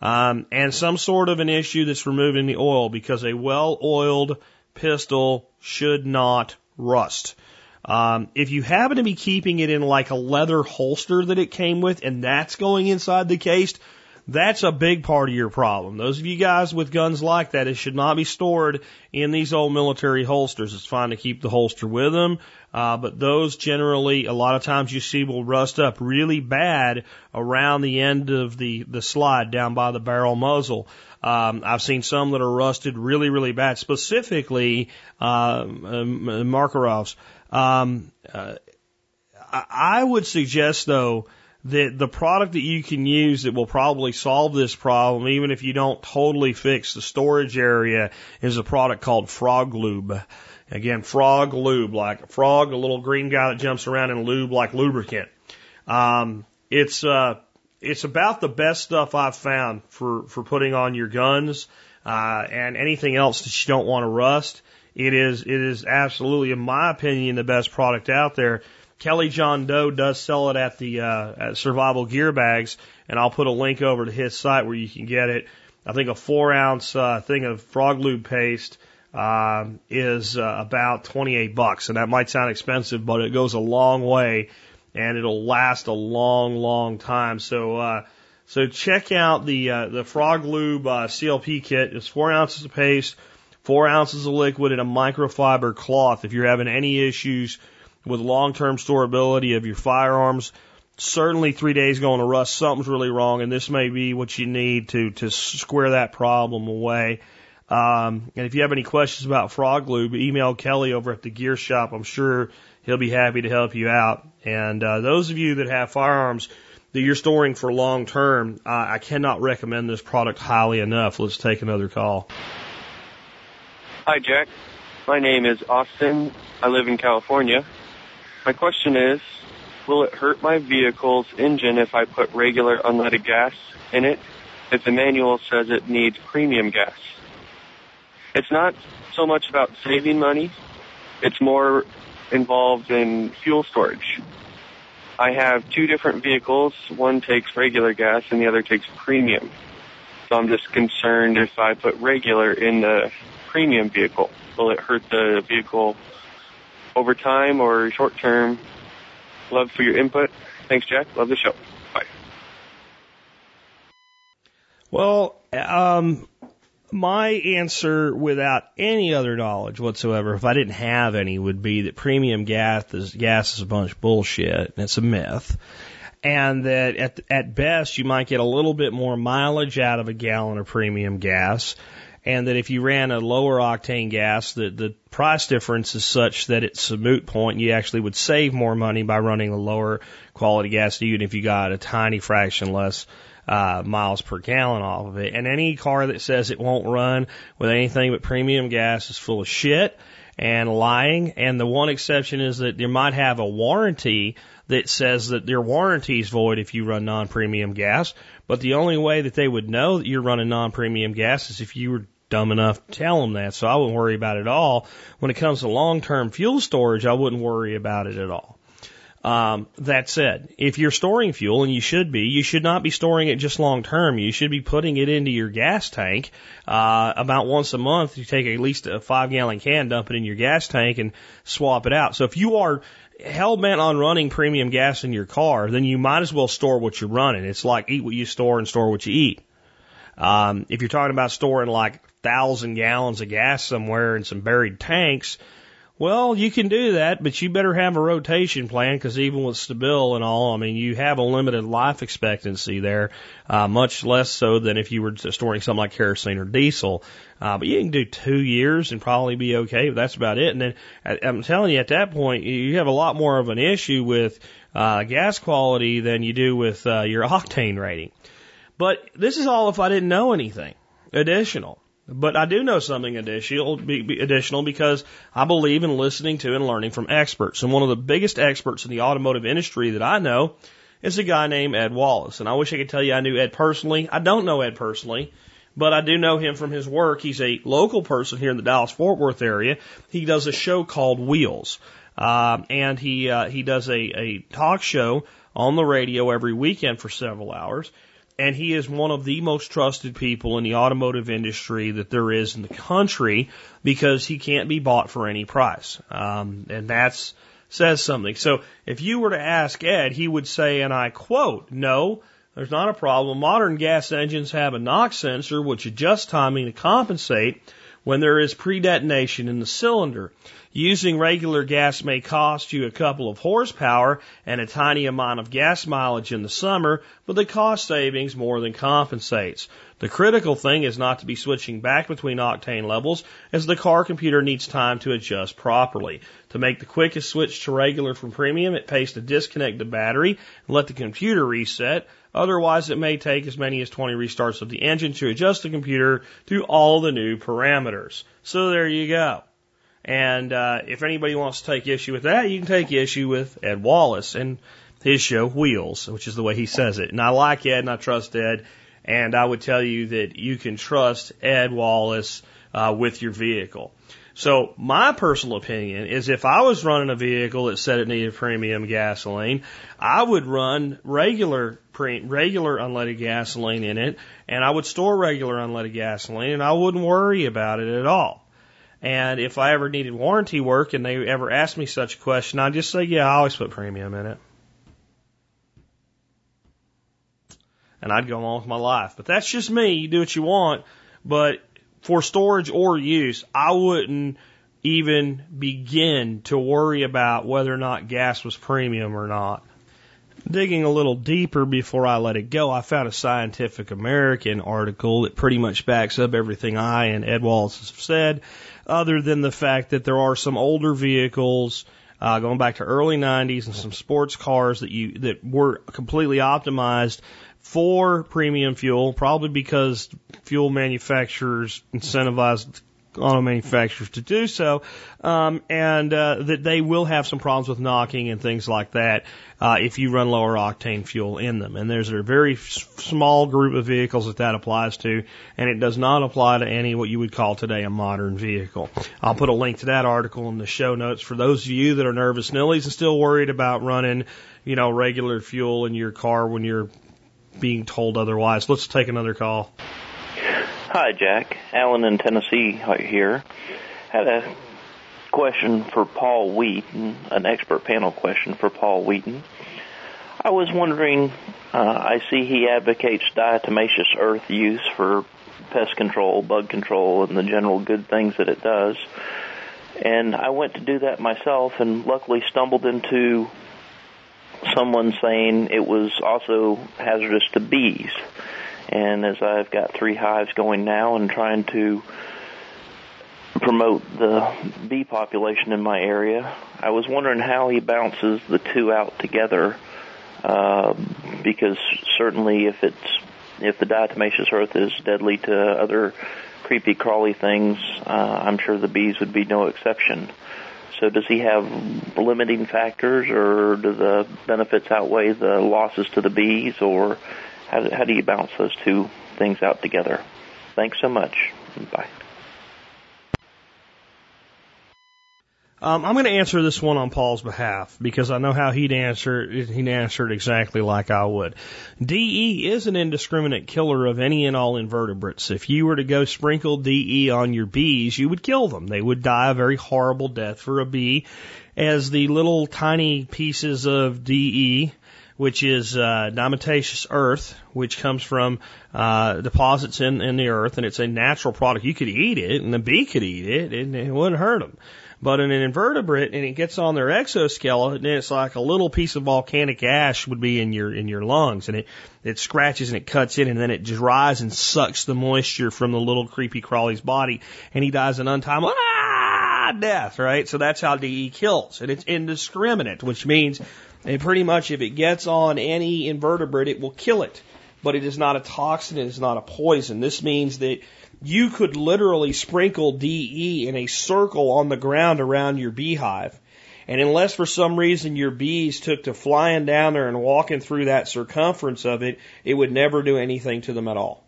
um, and some sort of an issue that's removing the oil because a well-oiled pistol should not rust. Um, if you happen to be keeping it in like a leather holster that it came with, and that's going inside the case, that's a big part of your problem. Those of you guys with guns like that, it should not be stored in these old military holsters. It's fine to keep the holster with them, uh, but those generally, a lot of times you see will rust up really bad around the end of the, the slide down by the barrel muzzle. Um, I've seen some that are rusted really, really bad, specifically um, Makarovs. Um, uh, I would suggest, though, that the product that you can use that will probably solve this problem, even if you don't totally fix the storage area, is a product called Frog Lube. Again, frog lube, like a frog, a little green guy that jumps around in lube like lubricant. Um, it's uh, it's about the best stuff I've found for for putting on your guns uh, and anything else that you don't want to rust. It is it is absolutely, in my opinion, the best product out there. Kelly John Doe does sell it at the uh, at Survival Gear Bags, and I'll put a link over to his site where you can get it. I think a four ounce uh, thing of frog lube paste um, is uh, about 28 bucks, and that might sound expensive, but it goes a long way, and it'll last a long, long time. So, uh, so check out the uh, the Frog Lube uh, CLP kit. It's four ounces of paste, four ounces of liquid, and a microfiber cloth. If you're having any issues with long-term storability of your firearms, certainly three days going to rust, something's really wrong, and this may be what you need to to square that problem away. Um, and if you have any questions about frog lube, email Kelly over at the gear shop. I'm sure he'll be happy to help you out. And uh, those of you that have firearms that you're storing for long term, uh, I cannot recommend this product highly enough. Let's take another call. Hi, Jack. My name is Austin. I live in California. My question is, will it hurt my vehicle's engine if I put regular unleaded gas in it if the manual says it needs premium gas? It's not so much about saving money. It's more involved in fuel storage. I have two different vehicles. One takes regular gas and the other takes premium. So I'm just concerned if I put regular in the premium vehicle, will it hurt the vehicle over time or short term? Love for your input. Thanks, Jack. Love the show. Bye. Well, um, my answer without any other knowledge whatsoever, if I didn't have any, would be that premium gas is, gas is a bunch of bullshit and it's a myth. And that at, at best you might get a little bit more mileage out of a gallon of premium gas. And that if you ran a lower octane gas, the, the price difference is such that it's a moot point. You actually would save more money by running a lower quality gas, even if you got a tiny fraction less uh, miles per gallon off of it. And any car that says it won't run with anything but premium gas is full of shit and lying. And the one exception is that you might have a warranty that says that their warranty is void if you run non-premium gas. But the only way that they would know that you're running non-premium gas is if you were dumb enough to tell them that. So I wouldn't worry about it at all. When it comes to long-term fuel storage, I wouldn't worry about it at all. Um, that said, if you're storing fuel, and you should be, you should not be storing it just long term. You should be putting it into your gas tank uh, about once a month. You take at least a five gallon can, dump it in your gas tank, and swap it out. So if you are hell bent on running premium gas in your car, then you might as well store what you're running. It's like eat what you store and store what you eat. Um, if you're talking about storing like thousand gallons of gas somewhere in some buried tanks, well, you can do that, but you better have a rotation plan because even with Stabil and all, I mean, you have a limited life expectancy there, uh, much less so than if you were storing something like kerosene or diesel. Uh, but you can do two years and probably be okay, but that's about it. And then I'm telling you, at that point, you have a lot more of an issue with uh, gas quality than you do with uh, your octane rating. But this is all if I didn't know anything additional. But I do know something additional, additional because I believe in listening to and learning from experts. And one of the biggest experts in the automotive industry that I know is a guy named Ed Wallace. And I wish I could tell you I knew Ed personally. I don't know Ed personally, but I do know him from his work. He's a local person here in the Dallas Fort Worth area. He does a show called Wheels. Uh, and he, uh, he does a, a talk show on the radio every weekend for several hours and he is one of the most trusted people in the automotive industry that there is in the country because he can't be bought for any price. Um, and that's says something. So if you were to ask Ed, he would say, and I quote, no, There's not a problem. Modern gas engines have a knock sensor which adjusts timing to compensate when there is pre-detonation in the cylinder. Using regular gas may cost you a couple of horsepower and a tiny amount of gas mileage in the summer, but the cost savings more than compensates. The critical thing is not to be switching back between octane levels as the car computer needs time to adjust properly. To make the quickest switch to regular from premium, it pays to disconnect the battery and let the computer reset. Otherwise, it may take as many as 20 restarts of the engine to adjust the computer to all the new parameters. So there you go. And uh, if anybody wants to take issue with that, you can take issue with Ed Wallace and his show Wheels, which is the way he says it. And I like Ed and I trust Ed. And I would tell you that you can trust Ed Wallace uh, with your vehicle. So my personal opinion is if I was running a vehicle that said it needed premium gasoline, I would run regular pre, regular unleaded gasoline in it, and I would store regular unleaded gasoline, and I wouldn't worry about it at all. And if I ever needed warranty work and they ever asked me such a question, I'd just say, yeah, I always put premium in it. And I'd go on with my life. But that's just me. You do what you want. But for storage or use, I wouldn't even begin to worry about whether or not gas was premium or not. Digging a little deeper before I let it go, I found a Scientific American article that pretty much backs up everything I and Ed Wallace have said other than the fact that there are some older vehicles uh, going back to early 90s and some sports cars that you that were completely optimized for premium fuel, probably because fuel manufacturers incentivized auto manufacturers to do so, um, and uh, that they will have some problems with knocking and things like that uh, if you run lower octane fuel in them. And there's a very small group of vehicles that that applies to, and it does not apply to any what you would call today a modern vehicle. I'll put a link to that article in the show notes for those of you that are nervous nillies and still worried about running, you know, regular fuel in your car when you're being told otherwise. Let's take another call. Hi, Jack. Alan in Tennessee here. Had a question for Paul Wheaton, an expert panel question for Paul Wheaton. I was wondering, uh, I see he advocates diatomaceous earth use for pest control, bug control, and the general good things that it does. And I went to do that myself and luckily stumbled into someone saying it was also hazardous to bees. And as I've got three hives going now and trying to promote the bee population in my area, I was wondering how he balances the two out together. Uh, because certainly if it's if the diatomaceous earth is deadly to other creepy crawly things, uh, I'm sure the bees would be no exception. So does he have limiting factors, or do the benefits outweigh the losses to the bees, or how, how do you balance those two things out together? Thanks so much. Bye. Um, I'm going to answer this one on Paul's behalf because I know how he'd answer. He'd answer it exactly like I would. DE is an indiscriminate killer of any and all invertebrates. If you were to go sprinkle DE on your bees, you would kill them. They would die a very horrible death for a bee, as the little tiny pieces of DE which is uh, diatomaceous earth, which comes from uh, deposits in, in the earth, and it's a natural product. You could eat it, and the bee could eat it, and it wouldn't hurt them. But in an invertebrate, and it gets on their exoskeleton, and it's like a little piece of volcanic ash would be in your in your lungs, and it it scratches and it cuts in, and then it dries and sucks the moisture from the little creepy crawly's body, and he dies an untimely ah, death. Right, so that's how DE kills, and it's indiscriminate, which means and pretty much if it gets on any invertebrate, it will kill it. But it is not a toxin, it is not a poison. This means that you could literally sprinkle DE in a circle on the ground around your beehive. And unless for some reason your bees took to flying down there and walking through that circumference of it, it would never do anything to them at all.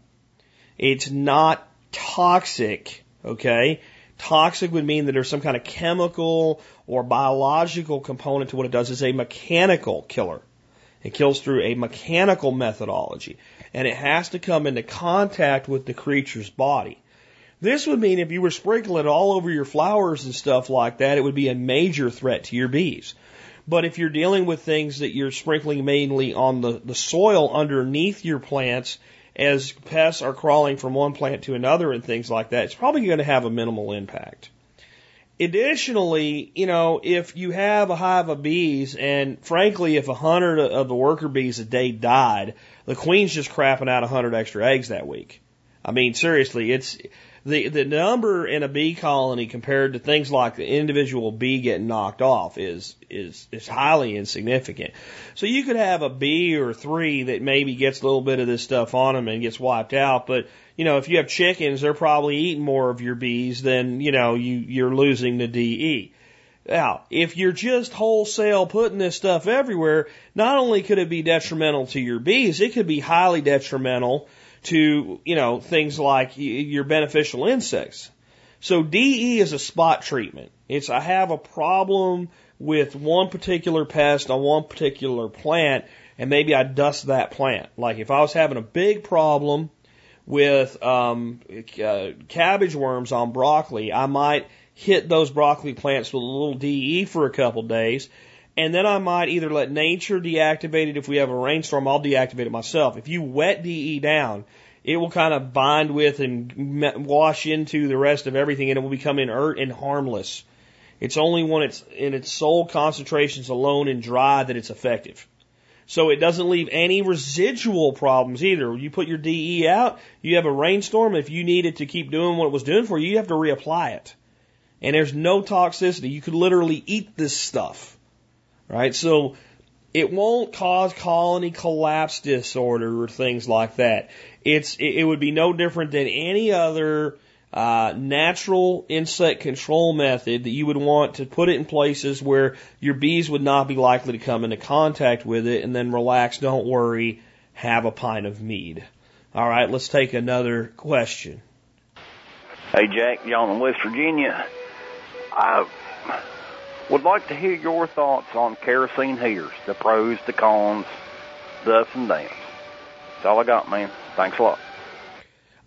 It's not toxic, okay? Toxic would mean that there's some kind of chemical or biological component to what it does. It's a mechanical killer. It kills through a mechanical methodology and it has to come into contact with the creature's body. This would mean if you were sprinkling it all over your flowers and stuff like that, it would be a major threat to your bees. But if you're dealing with things that you're sprinkling mainly on the, the soil underneath your plants, as pests are crawling from one plant to another and things like that, it's probably going to have a minimal impact. Additionally, you know, if you have a hive of bees, and frankly, if a hundred of the worker bees a day died, the queen's just crapping out a hundred extra eggs that week. I mean, seriously, it's the the number in a bee colony compared to things like the individual bee getting knocked off is is is highly insignificant. So you could have a bee or three that maybe gets a little bit of this stuff on them and gets wiped out, but you know, if you have chickens, they're probably eating more of your bees than, you know, you, you're losing the DE. Now, if you're just wholesale putting this stuff everywhere, not only could it be detrimental to your bees, it could be highly detrimental to, you know, things like your beneficial insects. So DE is a spot treatment. It's I have a problem with one particular pest on one particular plant and maybe I dust that plant. Like if I was having a big problem with um, uh, cabbage worms on broccoli, I might hit those broccoli plants with a little DE for a couple days. And then I might either let nature deactivate it. If we have a rainstorm, I'll deactivate it myself. If you wet DE down, it will kind of bind with and wash into the rest of everything and it will become inert and harmless. It's only when it's in its sole concentrations alone and dry that it's effective. So it doesn't leave any residual problems either. You put your DE out, you have a rainstorm. If you need it to keep doing what it was doing for you, you have to reapply it. And there's no toxicity. You could literally eat this stuff. Right? So it won't cause colony collapse disorder or things like that. It's, it would be no different than any other uh, natural insect control method that you would want to put it in places where your bees would not be likely to come into contact with it, and then relax, don't worry, have a pint of mead. All right, let's take another question. Hey, Jack, John in West Virginia. I would like to hear your thoughts on kerosene heaters, the pros, the cons, the ups and downs. That's all I got, man. Thanks a lot.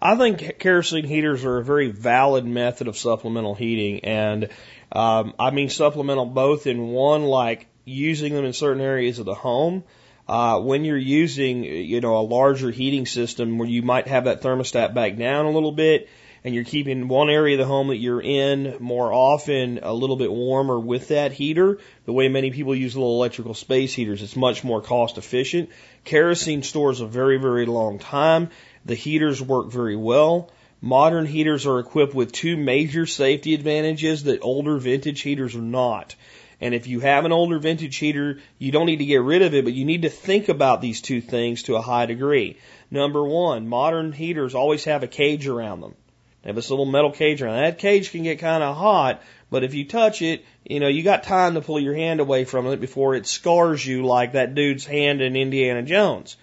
I think kerosene heaters are a very valid method of supplemental heating, and um, I mean supplemental both in one like using them in certain areas of the home. Uh, when you're using, you know, a larger heating system where you might have that thermostat back down a little bit, and you're keeping one area of the home that you're in more often a little bit warmer with that heater, the way many people use little electrical space heaters, it's much more cost efficient. Kerosene stores a very, very long time. The heaters work very well. Modern heaters are equipped with two major safety advantages that older vintage heaters are not. And if you have an older vintage heater, you don't need to get rid of it, but you need to think about these two things to a high degree. Number one, modern heaters always have a cage around them. They have this little metal cage around. That cage can get kind of hot, but if you touch it, you know, you got time to pull your hand away from it before it scars you like that dude's hand in Indiana Jones.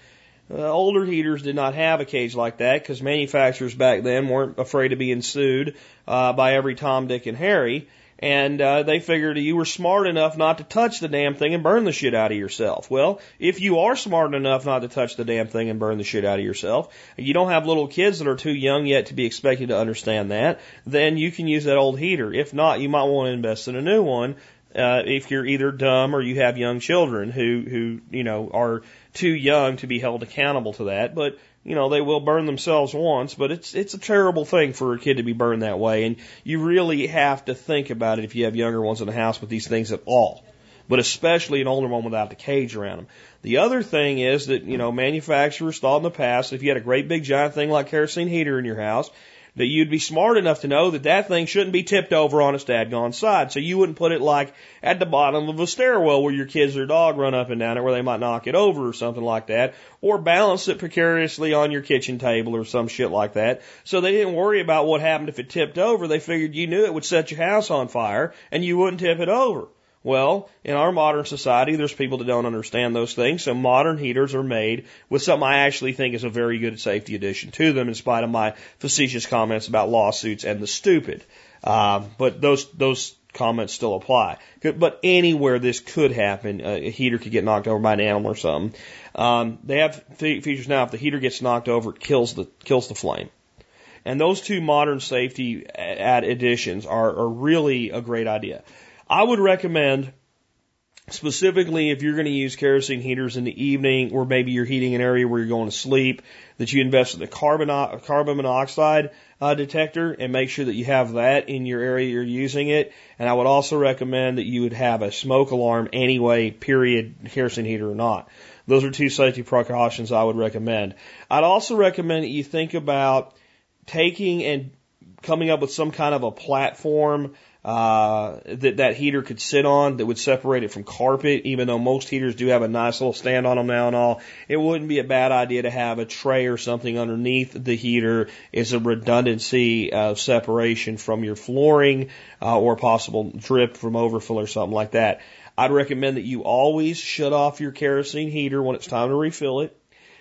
Uh, older heaters did not have a cage like that because manufacturers back then weren't afraid of being sued uh, by every Tom, Dick, and Harry. And uh, they figured you were smart enough not to touch the damn thing and burn the shit out of yourself. Well, if you are smart enough not to touch the damn thing and burn the shit out of yourself, you don't have little kids that are too young yet to be expected to understand that, then you can use that old heater. If not, you might want to invest in a new one uh, if you're either dumb or you have young children who who you know are too young to be held accountable to that. But you know they will burn themselves once, but it's it's a terrible thing for a kid to be burned that way, and you really have to think about it if you have younger ones in the house with these things at all. But especially an older one without the cage around them. The other thing is that, you know, manufacturers thought in the past if you had a great big giant thing like kerosene heater in your house, that you'd be smart enough to know that that thing shouldn't be tipped over on its dadgone side. So you wouldn't put it like at the bottom of a stairwell where your kids or dog run up and down it where they might knock it over or something like that. Or balance it precariously on your kitchen table or some shit like that. So they didn't worry about what happened if it tipped over. They figured you knew it would set your house on fire and you wouldn't tip it over. Well, in our modern society, there's people that don't understand those things. So modern heaters are made with something I actually think is a very good safety addition to them, in spite of my facetious comments about lawsuits and the stupid. Um, but those those comments still apply. But anywhere this could happen, a heater could get knocked over by an animal or something. Um, they have features now. If the heater gets knocked over, it kills the kills the flame. And those two modern safety additions are, are really a great idea. I would recommend specifically if you're going to use kerosene heaters in the evening or maybe you're heating an area where you're going to sleep, that you invest in the carbon, carbon monoxide uh, detector and make sure that you have that in your area you're using it. And I would also recommend that you would have a smoke alarm anyway, period, kerosene heater or not. Those are two safety precautions I would recommend. I'd also recommend that you think about taking and coming up with some kind of a platform uh, that that heater could sit on that would separate it from carpet, even though most heaters do have a nice little stand on them now and all. It wouldn't be a bad idea to have a tray or something underneath the heater as a redundancy of separation from your flooring uh, or possible drip from overfill or something like that. I'd recommend that you always shut off your kerosene heater when it's time to refill it,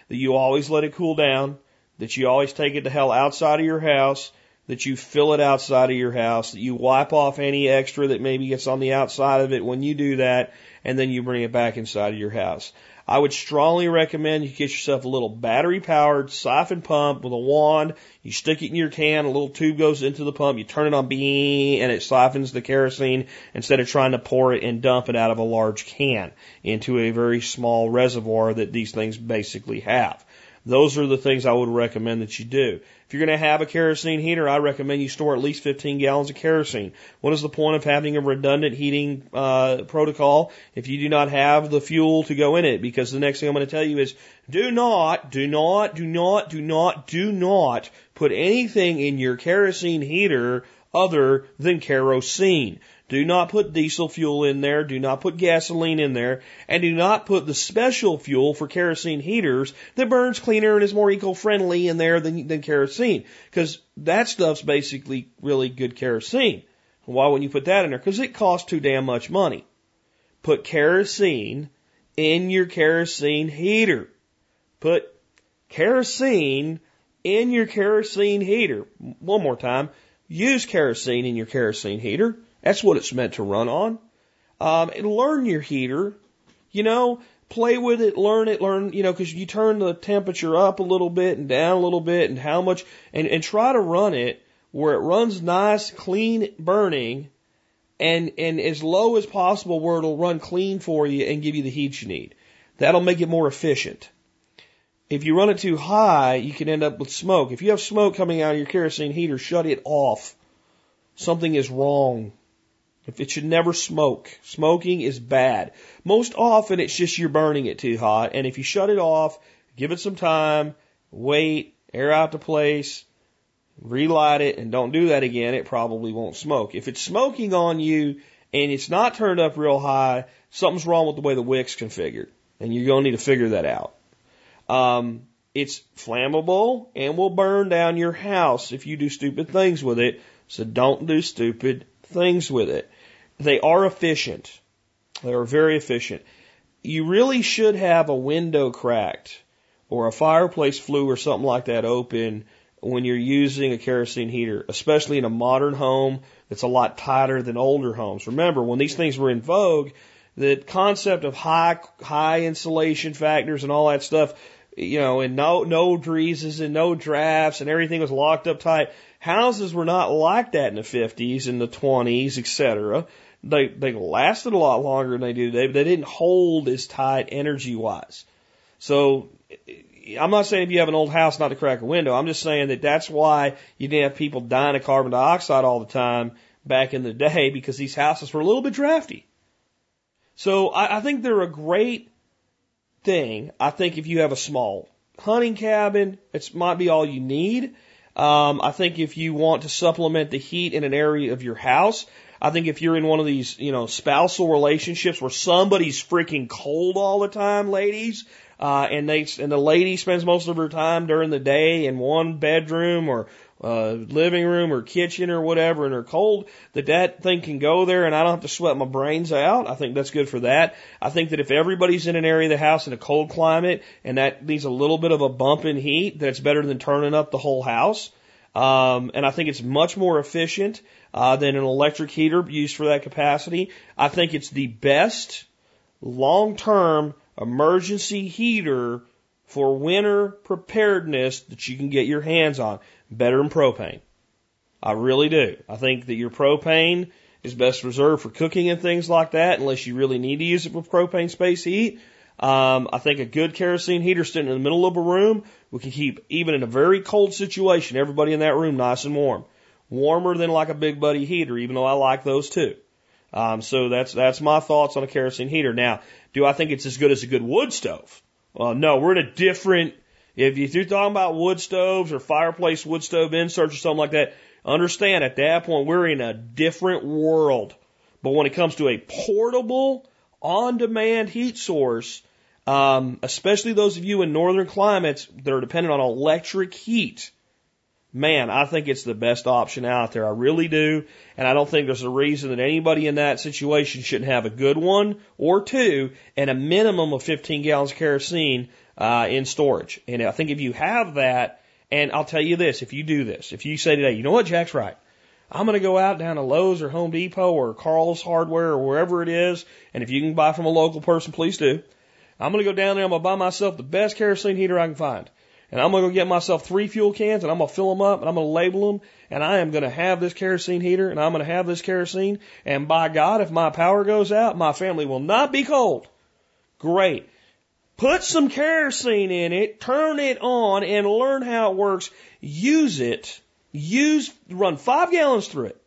that you always let it cool down, that you always take it to hell outside of your house, that you fill it outside of your house, that you wipe off any extra that maybe gets on the outside of it when you do that, and then you bring it back inside of your house. I would strongly recommend you get yourself a little battery powered siphon pump with a wand. You stick it in your can, a little tube goes into the pump, you turn it on and it siphons the kerosene instead of trying to pour it and dump it out of a large can into a very small reservoir that these things basically have. Those are the things I would recommend that you do. If you're going to have a kerosene heater, I recommend you store at least 15 gallons of kerosene. What is the point of having a redundant heating uh, protocol if you do not have the fuel to go in it? Because the next thing I'm going to tell you is do not, do not, do not, do not, do not put anything in your kerosene heater other than kerosene. Do not put diesel fuel in there. Do not put gasoline in there. And do not put the special fuel for kerosene heaters that burns cleaner and is more eco-friendly in there than, than kerosene. Because that stuff's basically really good kerosene. Why wouldn't you put that in there? Because it costs too damn much money. Put kerosene in your kerosene heater. Put kerosene in your kerosene heater. One more time. Use kerosene in your kerosene heater. That's what it's meant to run on. Um, and learn your heater. You know, play with it, learn it, learn, you know, because you turn the temperature up a little bit and down a little bit and how much, and, and try to run it where it runs nice, clean burning and, and as low as possible where it'll run clean for you and give you the heat you need. That'll make it more efficient. If you run it too high, you can end up with smoke. If you have smoke coming out of your kerosene heater, shut it off. Something is wrong. If it should never smoke. Smoking is bad. Most often it's just you're burning it too hot. And if you shut it off, give it some time, wait, air out the place, relight it, and don't do that again, it probably won't smoke. If it's smoking on you and it's not turned up real high, something's wrong with the way the wick's configured. And you're going to need to figure that out. Um, it's flammable and will burn down your house if you do stupid things with it. So don't do stupid things with it. They are efficient. They are very efficient. You really should have a window cracked or a fireplace flue or something like that open when you're using a kerosene heater, especially in a modern home that's a lot tighter than older homes. Remember, when these things were in vogue, the concept of high high insulation factors and all that stuff, you know, and no no breezes and no drafts and everything was locked up tight. Houses were not like that in the 50s and the 20s, etc. They they lasted a lot longer than they do today, but they didn't hold as tight energy wise. So I'm not saying if you have an old house not to crack a window. I'm just saying that that's why you didn't have people dying of carbon dioxide all the time back in the day because these houses were a little bit drafty. So I, I think they're a great thing. I think if you have a small hunting cabin, it might be all you need. Um, I think if you want to supplement the heat in an area of your house, I think if you're in one of these, you know, spousal relationships where somebody's freaking cold all the time, ladies, uh, and they and the lady spends most of her time during the day in one bedroom or uh, living room or kitchen or whatever, and they're cold, that that thing can go there, and I don't have to sweat my brains out. I think that's good for that. I think that if everybody's in an area of the house in a cold climate and that needs a little bit of a bump in heat, that's better than turning up the whole house. Um, and I think it's much more efficient uh, than an electric heater used for that capacity. I think it's the best long-term emergency heater for winter preparedness that you can get your hands on. Better than propane. I really do. I think that your propane is best reserved for cooking and things like that, unless you really need to use it for propane space heat. Um, I think a good kerosene heater sitting in the middle of a room, we can keep, even in a very cold situation, everybody in that room nice and warm. Warmer than like a big buddy heater, even though I like those too. Um, so that's, that's my thoughts on a kerosene heater. Now, do I think it's as good as a good wood stove? Uh, no, we're in a different, if you're talking about wood stoves or fireplace wood stove inserts or something like that, understand at that point we're in a different world. But when it comes to a portable, on demand heat source, um, especially those of you in northern climates that are dependent on electric heat, man, I think it's the best option out there. I really do. And I don't think there's a reason that anybody in that situation shouldn't have a good one or two and a minimum of 15 gallons of kerosene uh, in storage. And I think if you have that, and I'll tell you this, if you do this, if you say today, you know what, Jack's right. I'm going to go out down to Lowe's or Home Depot or Carl's Hardware or wherever it is, and if you can buy from a local person, please do. I'm going to go down there, I'm going to buy myself the best kerosene heater I can find. And I'm going to go get myself three fuel cans and I'm going to fill them up and I'm going to label them and I am going to have this kerosene heater and I'm going to have this kerosene. And by God, if my power goes out, my family will not be cold. Great. Put some kerosene in it, turn it on and learn how it works. Use it. Use, run five gallons through it.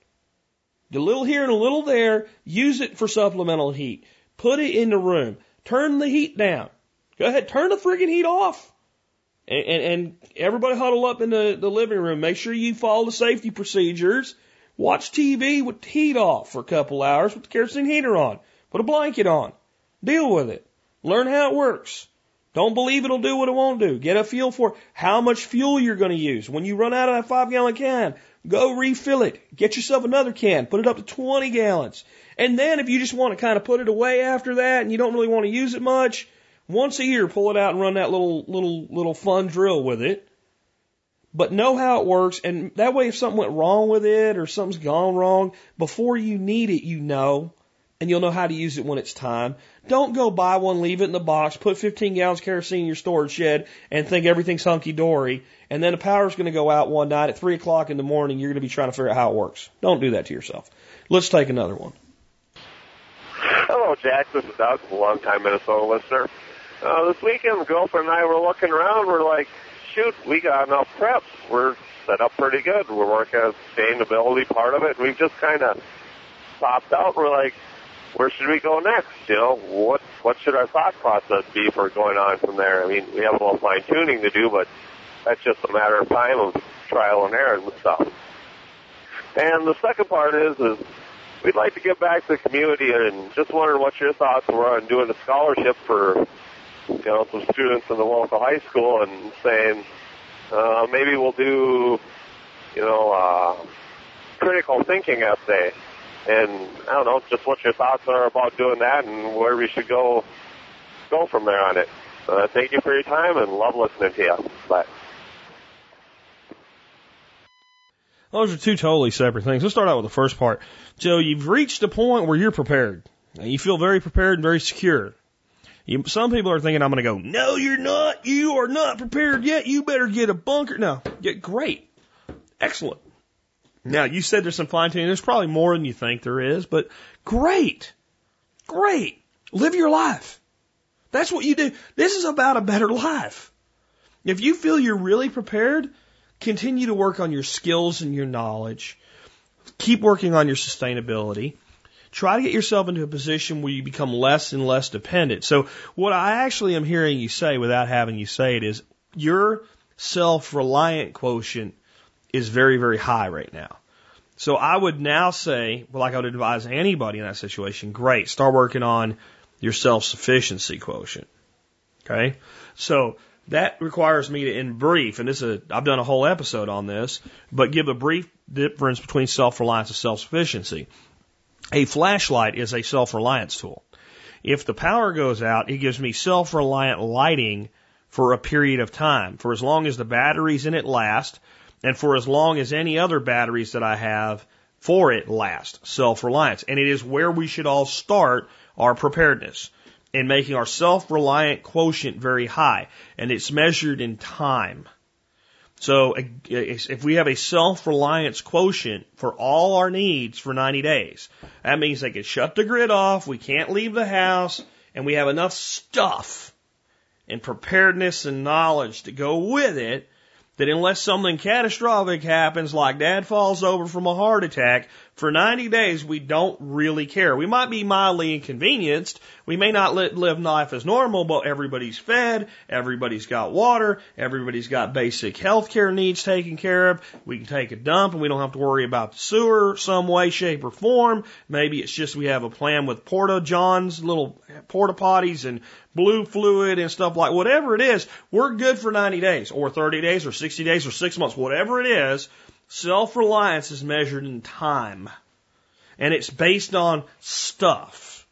A little here and a little there. Use it for supplemental heat. Put it in the room. Turn the heat down. Go ahead, turn the friggin' heat off. And, and, and everybody huddle up in the, the living room. Make sure you follow the safety procedures. Watch TV with the heat off for a couple hours with the kerosene heater on. Put a blanket on. Deal with it. Learn how it works. Don't believe it'll do what it won't do. Get a feel for how much fuel you're going to use. When you run out of that five gallon can, go refill it. Get yourself another can. Put it up to 20 gallons. And then if you just want to kind of put it away after that and you don't really want to use it much, once a year pull it out and run that little, little, little fun drill with it. But know how it works. And that way if something went wrong with it or something's gone wrong, before you need it, you know and you'll know how to use it when it's time. Don't go buy one, leave it in the box, put 15 gallons of kerosene in your storage shed, and think everything's hunky dory. And then the power's going to go out one night at 3 o'clock in the morning. You're going to be trying to figure out how it works. Don't do that to yourself. Let's take another one. Hello, Jack. This is Doug, long-time Minnesota listener. Uh, this weekend, girlfriend and I were looking around. We're like, shoot, we got enough preps. We're set up pretty good. We're working on sustainability part of it. We've just kind of popped out. We're like, where should we go next? You know, what what should our thought process be for going on from there? I mean, we have a little fine tuning to do, but that's just a matter of time of trial and error and stuff. And the second part is is we'd like to give back to the community and just wondering what your thoughts were on doing a scholarship for you know some students in the local high school and saying uh, maybe we'll do you know uh, critical thinking essay and I don't know, just what your thoughts are about doing that and where we should go go from there on it. Uh, thank you for your time and love listening to you. Bye. Those are two totally separate things. Let's start out with the first part. Joe, you've reached a point where you're prepared. And you feel very prepared and very secure. You, some people are thinking I'm going to go, no, you're not. You are not prepared yet. You better get a bunker. No, get great. Excellent. Now, you said there's some fine tuning. There's probably more than you think there is, but great. Great. Live your life. That's what you do. This is about a better life. If you feel you're really prepared, continue to work on your skills and your knowledge. Keep working on your sustainability. Try to get yourself into a position where you become less and less dependent. So what I actually am hearing you say without having you say it is your self-reliant quotient is very, very high right now. So I would now say, well, like I would advise anybody in that situation, great, start working on your self-sufficiency quotient. Okay. So that requires me to, in brief, and this is a, I've done a whole episode on this, but give a brief difference between self-reliance and self-sufficiency. A flashlight is a self-reliance tool. If the power goes out, it gives me self-reliant lighting for a period of time. For as long as the batteries in it last, and for as long as any other batteries that I have for it last. Self-reliance. And it is where we should all start our preparedness in making our self-reliant quotient very high. And it's measured in time. So if we have a self-reliance quotient for all our needs for 90 days, that means they can shut the grid off, we can't leave the house, and we have enough stuff and preparedness and knowledge to go with it that unless something catastrophic happens, like dad falls over from a heart attack, for 90 days we don't really care. We might be mildly inconvenienced. We may not live life as normal, but everybody's fed, everybody's got water, everybody's got basic health care needs taken care of. We can take a dump and we don't have to worry about the sewer some way, shape, or form. Maybe it's just we have a plan with porta johns, little porta potties and blue fluid and stuff like whatever it is, we're good for 90 days or 30 days or 60 days or six months, whatever it is. Self reliance is measured in time and it's based on stuff.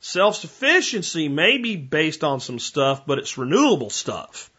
Self sufficiency may be based on some stuff, but it's renewable stuff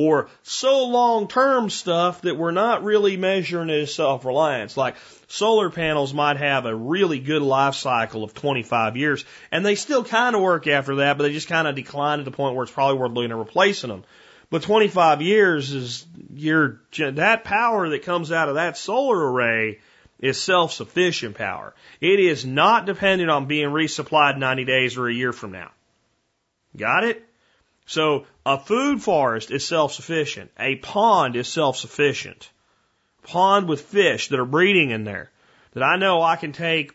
or so long term stuff that we're not really measuring as self reliance. Like solar panels might have a really good life cycle of 25 years, and they still kind of work after that, but they just kind of decline to the point where it's probably worth looking at replacing them. But 25 years is your that power that comes out of that solar array is self-sufficient power. It is not dependent on being resupplied 90 days or a year from now. Got it? So a food forest is self-sufficient. A pond is self-sufficient. Pond with fish that are breeding in there that I know I can take,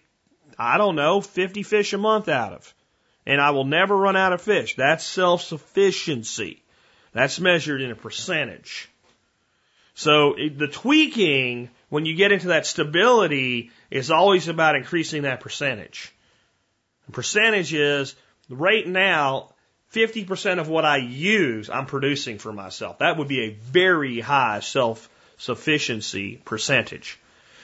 I don't know, 50 fish a month out of. And I will never run out of fish. That's self-sufficiency. That's measured in a percentage. So the tweaking, when you get into that stability, is always about increasing that percentage. The percentage is right now, 50% of what I use, I'm producing for myself. That would be a very high self sufficiency percentage.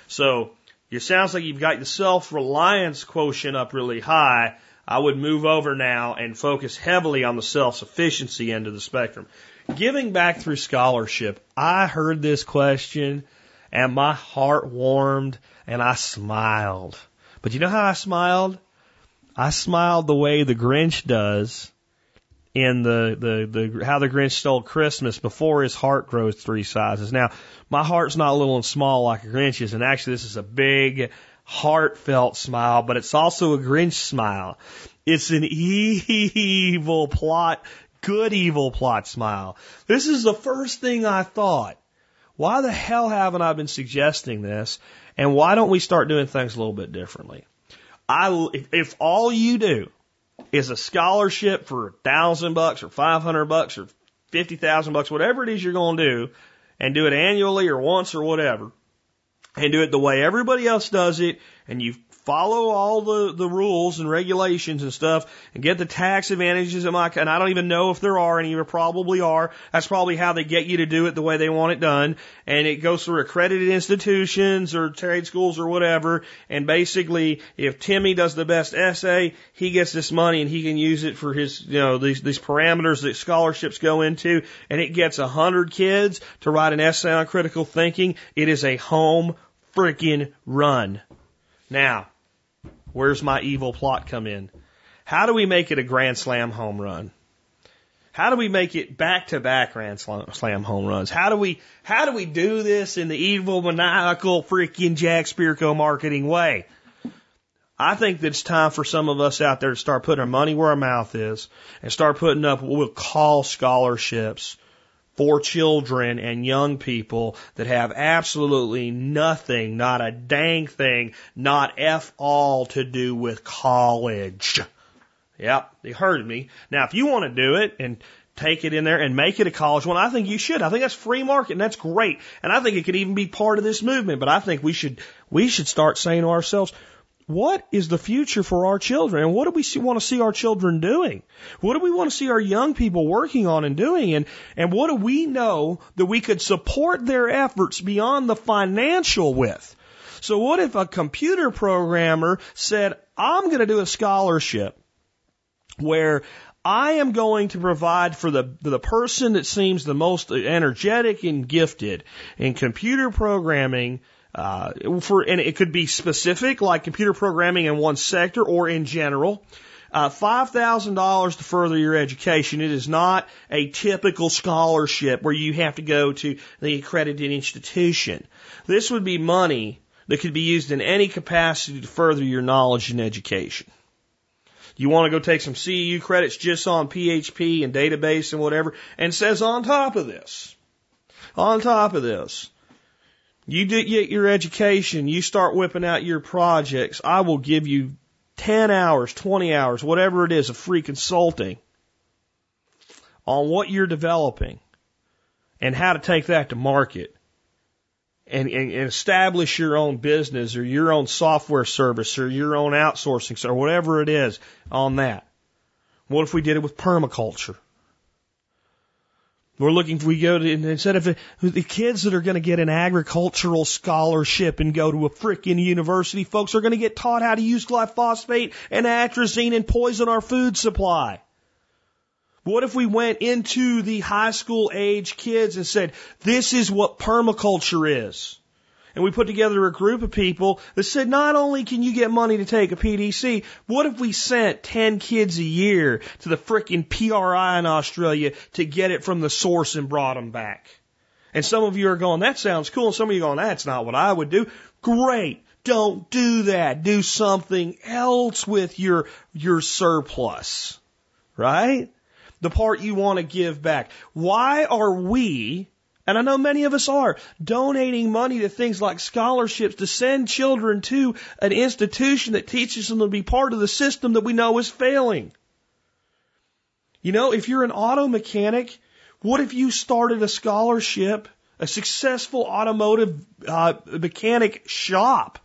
So it sounds like you've got the self reliance quotient up really high. I would move over now and focus heavily on the self sufficiency end of the spectrum. Giving back through scholarship, I heard this question and my heart warmed and I smiled. But you know how I smiled? I smiled the way the Grinch does in the, the, the, how the Grinch stole Christmas before his heart grows three sizes. Now, my heart's not little and small like a Grinch's, and actually this is a big, heartfelt smile, but it's also a Grinch smile. It's an evil plot, good evil plot smile. This is the first thing I thought. Why the hell haven't I been suggesting this? And why don't we start doing things a little bit differently? I, if, if all you do is a scholarship for a thousand bucks or five hundred bucks or fifty thousand bucks, whatever it is you're going to do, and do it annually or once or whatever, and do it the way everybody else does it, and you follow all the, the rules and regulations and stuff and get the tax advantages of my, and I don't even know if there are any, there probably are. That's probably how they get you to do it the way they want it done. And it goes through accredited institutions or trade schools or whatever. And basically, if Timmy does the best essay, he gets this money and he can use it for his, you know, these, these parameters that scholarships go into. And it gets a hundred kids to write an essay on critical thinking. It is a home freaking run. Now, where's my evil plot come in? How do we make it a grand slam home run? How do we make it back to back grand slam home runs? How do we how do we do this in the evil maniacal freaking Jack Spirko marketing way? I think that it's time for some of us out there to start putting our money where our mouth is and start putting up what we'll call scholarships for children and young people that have absolutely nothing, not a dang thing, not F all to do with college. Yep, they heard me. Now, if you want to do it and take it in there and make it a college one, I think you should. I think that's free market and that's great. And I think it could even be part of this movement. But I think we should, we should start saying to ourselves, what is the future for our children and what do we see, want to see our children doing? What do we want to see our young people working on and doing? And, and what do we know that we could support their efforts beyond the financial with? So what if a computer programmer said, I'm going to do a scholarship where I am going to provide for the the person that seems the most energetic and gifted in computer programming uh, for and it could be specific, like computer programming in one sector or in general. Uh, $5,000 to further your education. It is not a typical scholarship where you have to go to the accredited institution. This would be money that could be used in any capacity to further your knowledge and education. You want to go take some CEU credits just on PHP and database and whatever, and says on top of this, on top of this, you get your education, you start whipping out your projects, I will give you 10 hours, 20 hours, whatever it is, of free consulting on what you're developing and how to take that to market and, and, and establish your own business or your own software service or your own outsourcing or whatever it is on that. What if we did it with permaculture? We're looking, we go to, instead of the kids that are going to get an agricultural scholarship and go to a frickin' university, folks are going to get taught how to use glyphosate and atrazine and poison our food supply. What if we went into the high school age kids and said, this is what permaculture is? And we put together a group of people that said, not only can you get money to take a PDC, what if we sent 10 kids a year to the frickin' PRI in Australia to get it from the source and brought them back? And some of you are going, that sounds cool. And some of you are going, that's not what I would do. Great. Don't do that. Do something else with your, your surplus. Right? The part you want to give back. Why are we and I know many of us are donating money to things like scholarships to send children to an institution that teaches them to be part of the system that we know is failing. You know, if you're an auto mechanic, what if you started a scholarship, a successful automotive uh, mechanic shop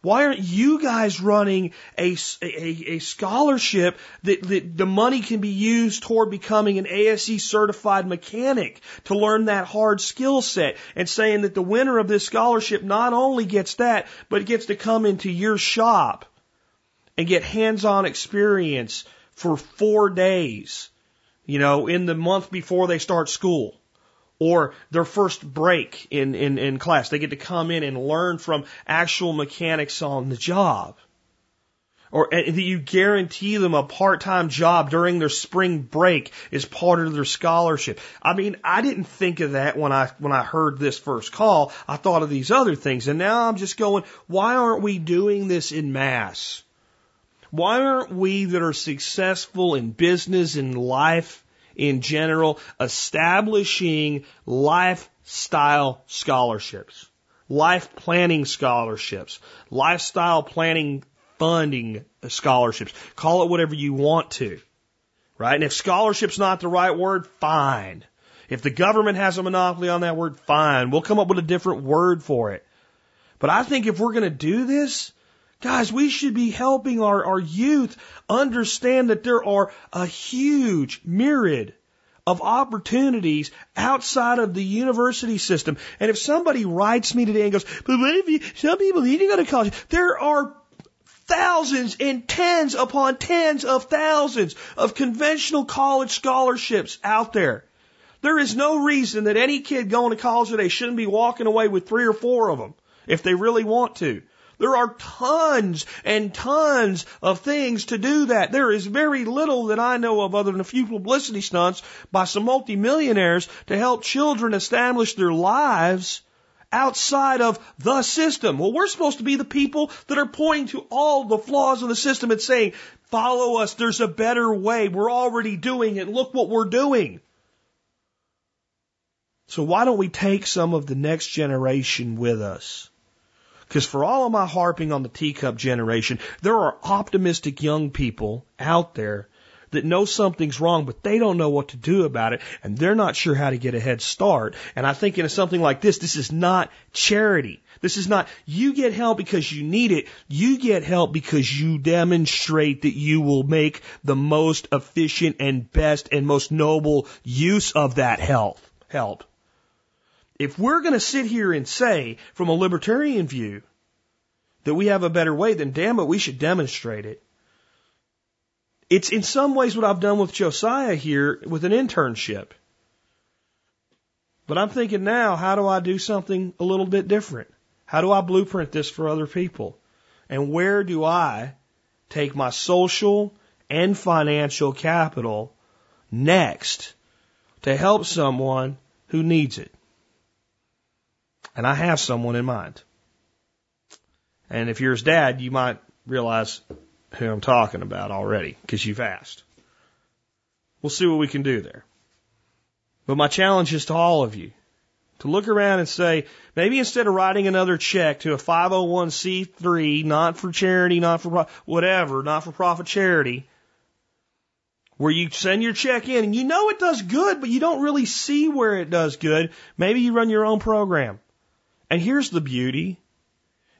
why aren't you guys running a, a, a scholarship that, that the money can be used toward becoming an ASE certified mechanic to learn that hard skill set? And saying that the winner of this scholarship not only gets that, but gets to come into your shop and get hands-on experience for four days, you know, in the month before they start school or their first break in, in, in class. They get to come in and learn from actual mechanics on the job. Or that you guarantee them a part-time job during their spring break is part of their scholarship. I mean, I didn't think of that when I, when I heard this first call. I thought of these other things and now I'm just going, why aren't we doing this in mass? Why aren't we that are successful in business and life in general, establishing lifestyle scholarships, life planning scholarships, lifestyle planning funding scholarships. Call it whatever you want to. Right? And if scholarship's not the right word, fine. If the government has a monopoly on that word, fine. We'll come up with a different word for it. But I think if we're going to do this, Guys, we should be helping our, our youth understand that there are a huge myriad of opportunities outside of the university system. And if somebody writes me today and goes, but what if you, some people need to go to college? There are thousands and tens upon tens of thousands of conventional college scholarships out there. There is no reason that any kid going to college today shouldn't be walking away with three or four of them if they really want to. There are tons and tons of things to do that. There is very little that I know of other than a few publicity stunts by some multimillionaires to help children establish their lives outside of the system. Well, we're supposed to be the people that are pointing to all the flaws in the system and saying, follow us. There's a better way. We're already doing it. Look what we're doing. So why don't we take some of the next generation with us? Because for all of my harping on the teacup generation, there are optimistic young people out there that know something's wrong, but they don't know what to do about it, and they're not sure how to get a head start. And I think in something like this, this is not charity. This is not, you get help because you need it. You get help because you demonstrate that you will make the most efficient and best and most noble use of that help. Help. If we're going to sit here and say, from a libertarian view, that we have a better way, then damn it, we should demonstrate it. It's in some ways what I've done with Josiah here with an internship. But I'm thinking now, how do I do something a little bit different? How do I blueprint this for other people? And where do I take my social and financial capital next to help someone who needs it. And I have someone in mind. And if you're his dad, you might realize who I'm talking about already because you've asked. We'll see what we can do there. But my challenge is to all of you to look around and say, maybe instead of writing another check to a 501c3, not for charity, not for whatever, not for profit charity, where you send your check in and you know it does good, but you don't really see where it does good, maybe you run your own program. And here's the beauty.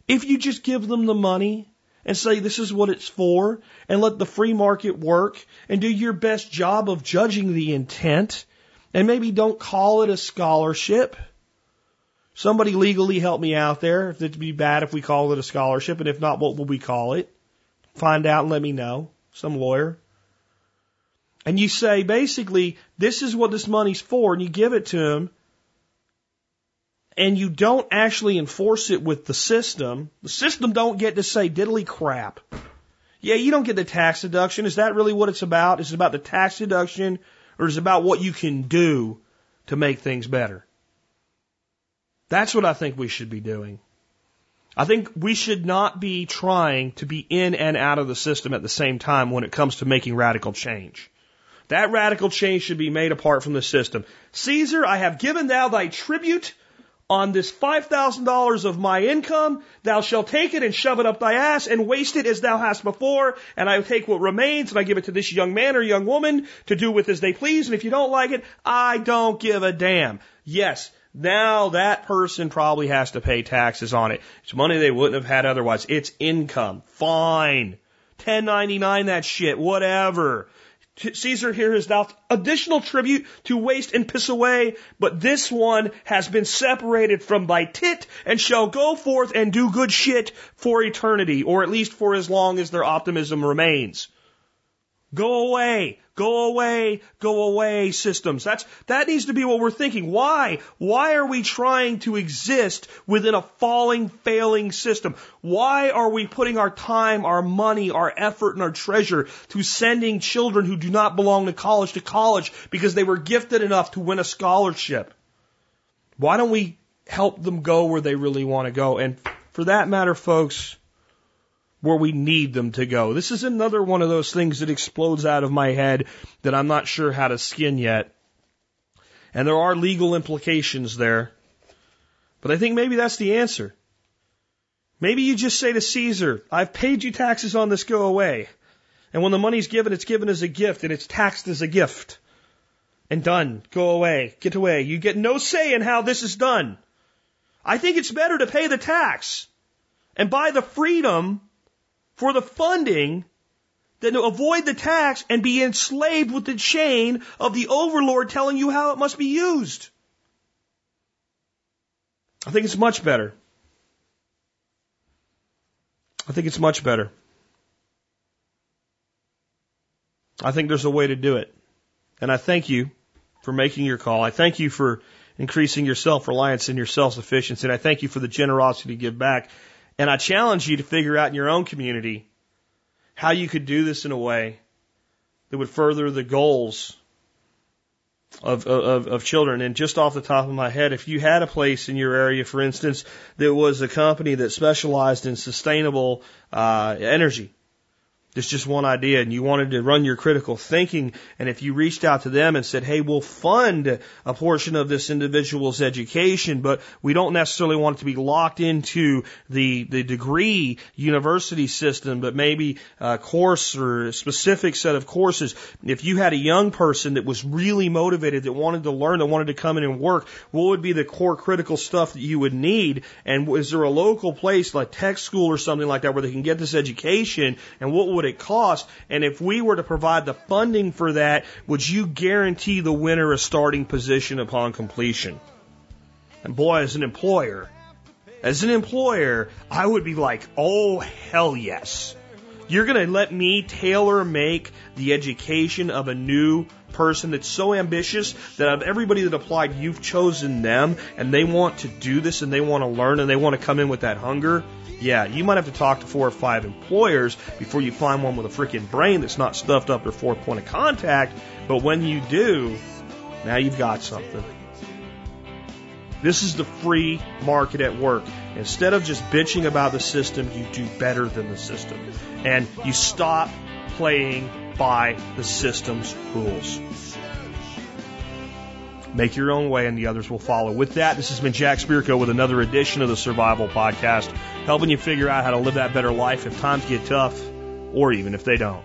If you just give them the money and say this is what it's for and let the free market work and do your best job of judging the intent and maybe don't call it a scholarship. Somebody legally help me out there. It'd be bad if we call it a scholarship, and if not, what will we call it? Find out and let me know. Some lawyer. And you say, basically, this is what this money's for, and you give it to him, and you don't actually enforce it with the system, the system don't get to say diddly crap. Yeah, you don't get the tax deduction. Is that really what it's about? Is it about the tax deduction or is it about what you can do to make things better? That's what I think we should be doing. I think we should not be trying to be in and out of the system at the same time when it comes to making radical change. That radical change should be made apart from the system. Caesar, I have given thou thy tribute on this $5,000 of my income, thou shalt take it and shove it up thy ass and waste it as thou hast before, and I take what remains and I give it to this young man or young woman to do with as they please, and if you don't like it, I don't give a damn. Yes, now that person probably has to pay taxes on it. It's money they wouldn't have had otherwise. It's income. Fine. 1099 that shit, whatever. Caesar here has dealt additional tribute to waste and piss away, but this one has been separated from thy tit and shall go forth and do good shit for eternity, or at least for as long as their optimism remains. Go away. Go away, go away systems. That's, that needs to be what we're thinking. Why? Why are we trying to exist within a falling, failing system? Why are we putting our time, our money, our effort, and our treasure to sending children who do not belong to college to college because they were gifted enough to win a scholarship? Why don't we help them go where they really want to go? And for that matter, folks, where we need them to go. This is another one of those things that explodes out of my head that I'm not sure how to skin yet. And there are legal implications there. But I think maybe that's the answer. Maybe you just say to Caesar, I've paid you taxes on this, go away. And when the money's given, it's given as a gift and it's taxed as a gift. And done. Go away. Get away. You get no say in how this is done. I think it's better to pay the tax and buy the freedom for the funding than to avoid the tax and be enslaved with the chain of the overlord telling you how it must be used. I think it's much better. I think it's much better. I think there's a way to do it. And I thank you for making your call. I thank you for increasing your self reliance and your self sufficiency. And I thank you for the generosity to give back. And I challenge you to figure out in your own community how you could do this in a way that would further the goals of, of, of children. And just off the top of my head, if you had a place in your area, for instance, that was a company that specialized in sustainable uh, energy, it's just one idea and you wanted to run your critical thinking and if you reached out to them and said, hey, we'll fund a portion of this individual's education, but we don't necessarily want it to be locked into the, the degree university system, but maybe a course or a specific set of courses. If you had a young person that was really motivated, that wanted to learn, that wanted to come in and work, what would be the core critical stuff that you would need? And is there a local place like tech school or something like that where they can get this education and what would it cost? And if we were to provide the funding for that, would you guarantee the winner a starting position upon completion? And boy, as an employer, as an employer, I would be like, oh, hell yes. You're going to let me tailor make the education of a new person that's so ambitious that of everybody that applied, you've chosen them and they want to do this and they want to learn and they want to come in with that hunger. Yeah, you might have to talk to four or five employers before you find one with a freaking brain that's not stuffed up their fourth point of contact. But when you do, now you've got something. This is the free market at work. Instead of just bitching about the system, you do better than the system. And you stop playing by the system's rules. Make your own way and the others will follow. With that, this has been Jack Spirko with another edition of the Survival Podcast, helping you figure out how to live that better life if times get tough or even if they don't.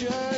Revolution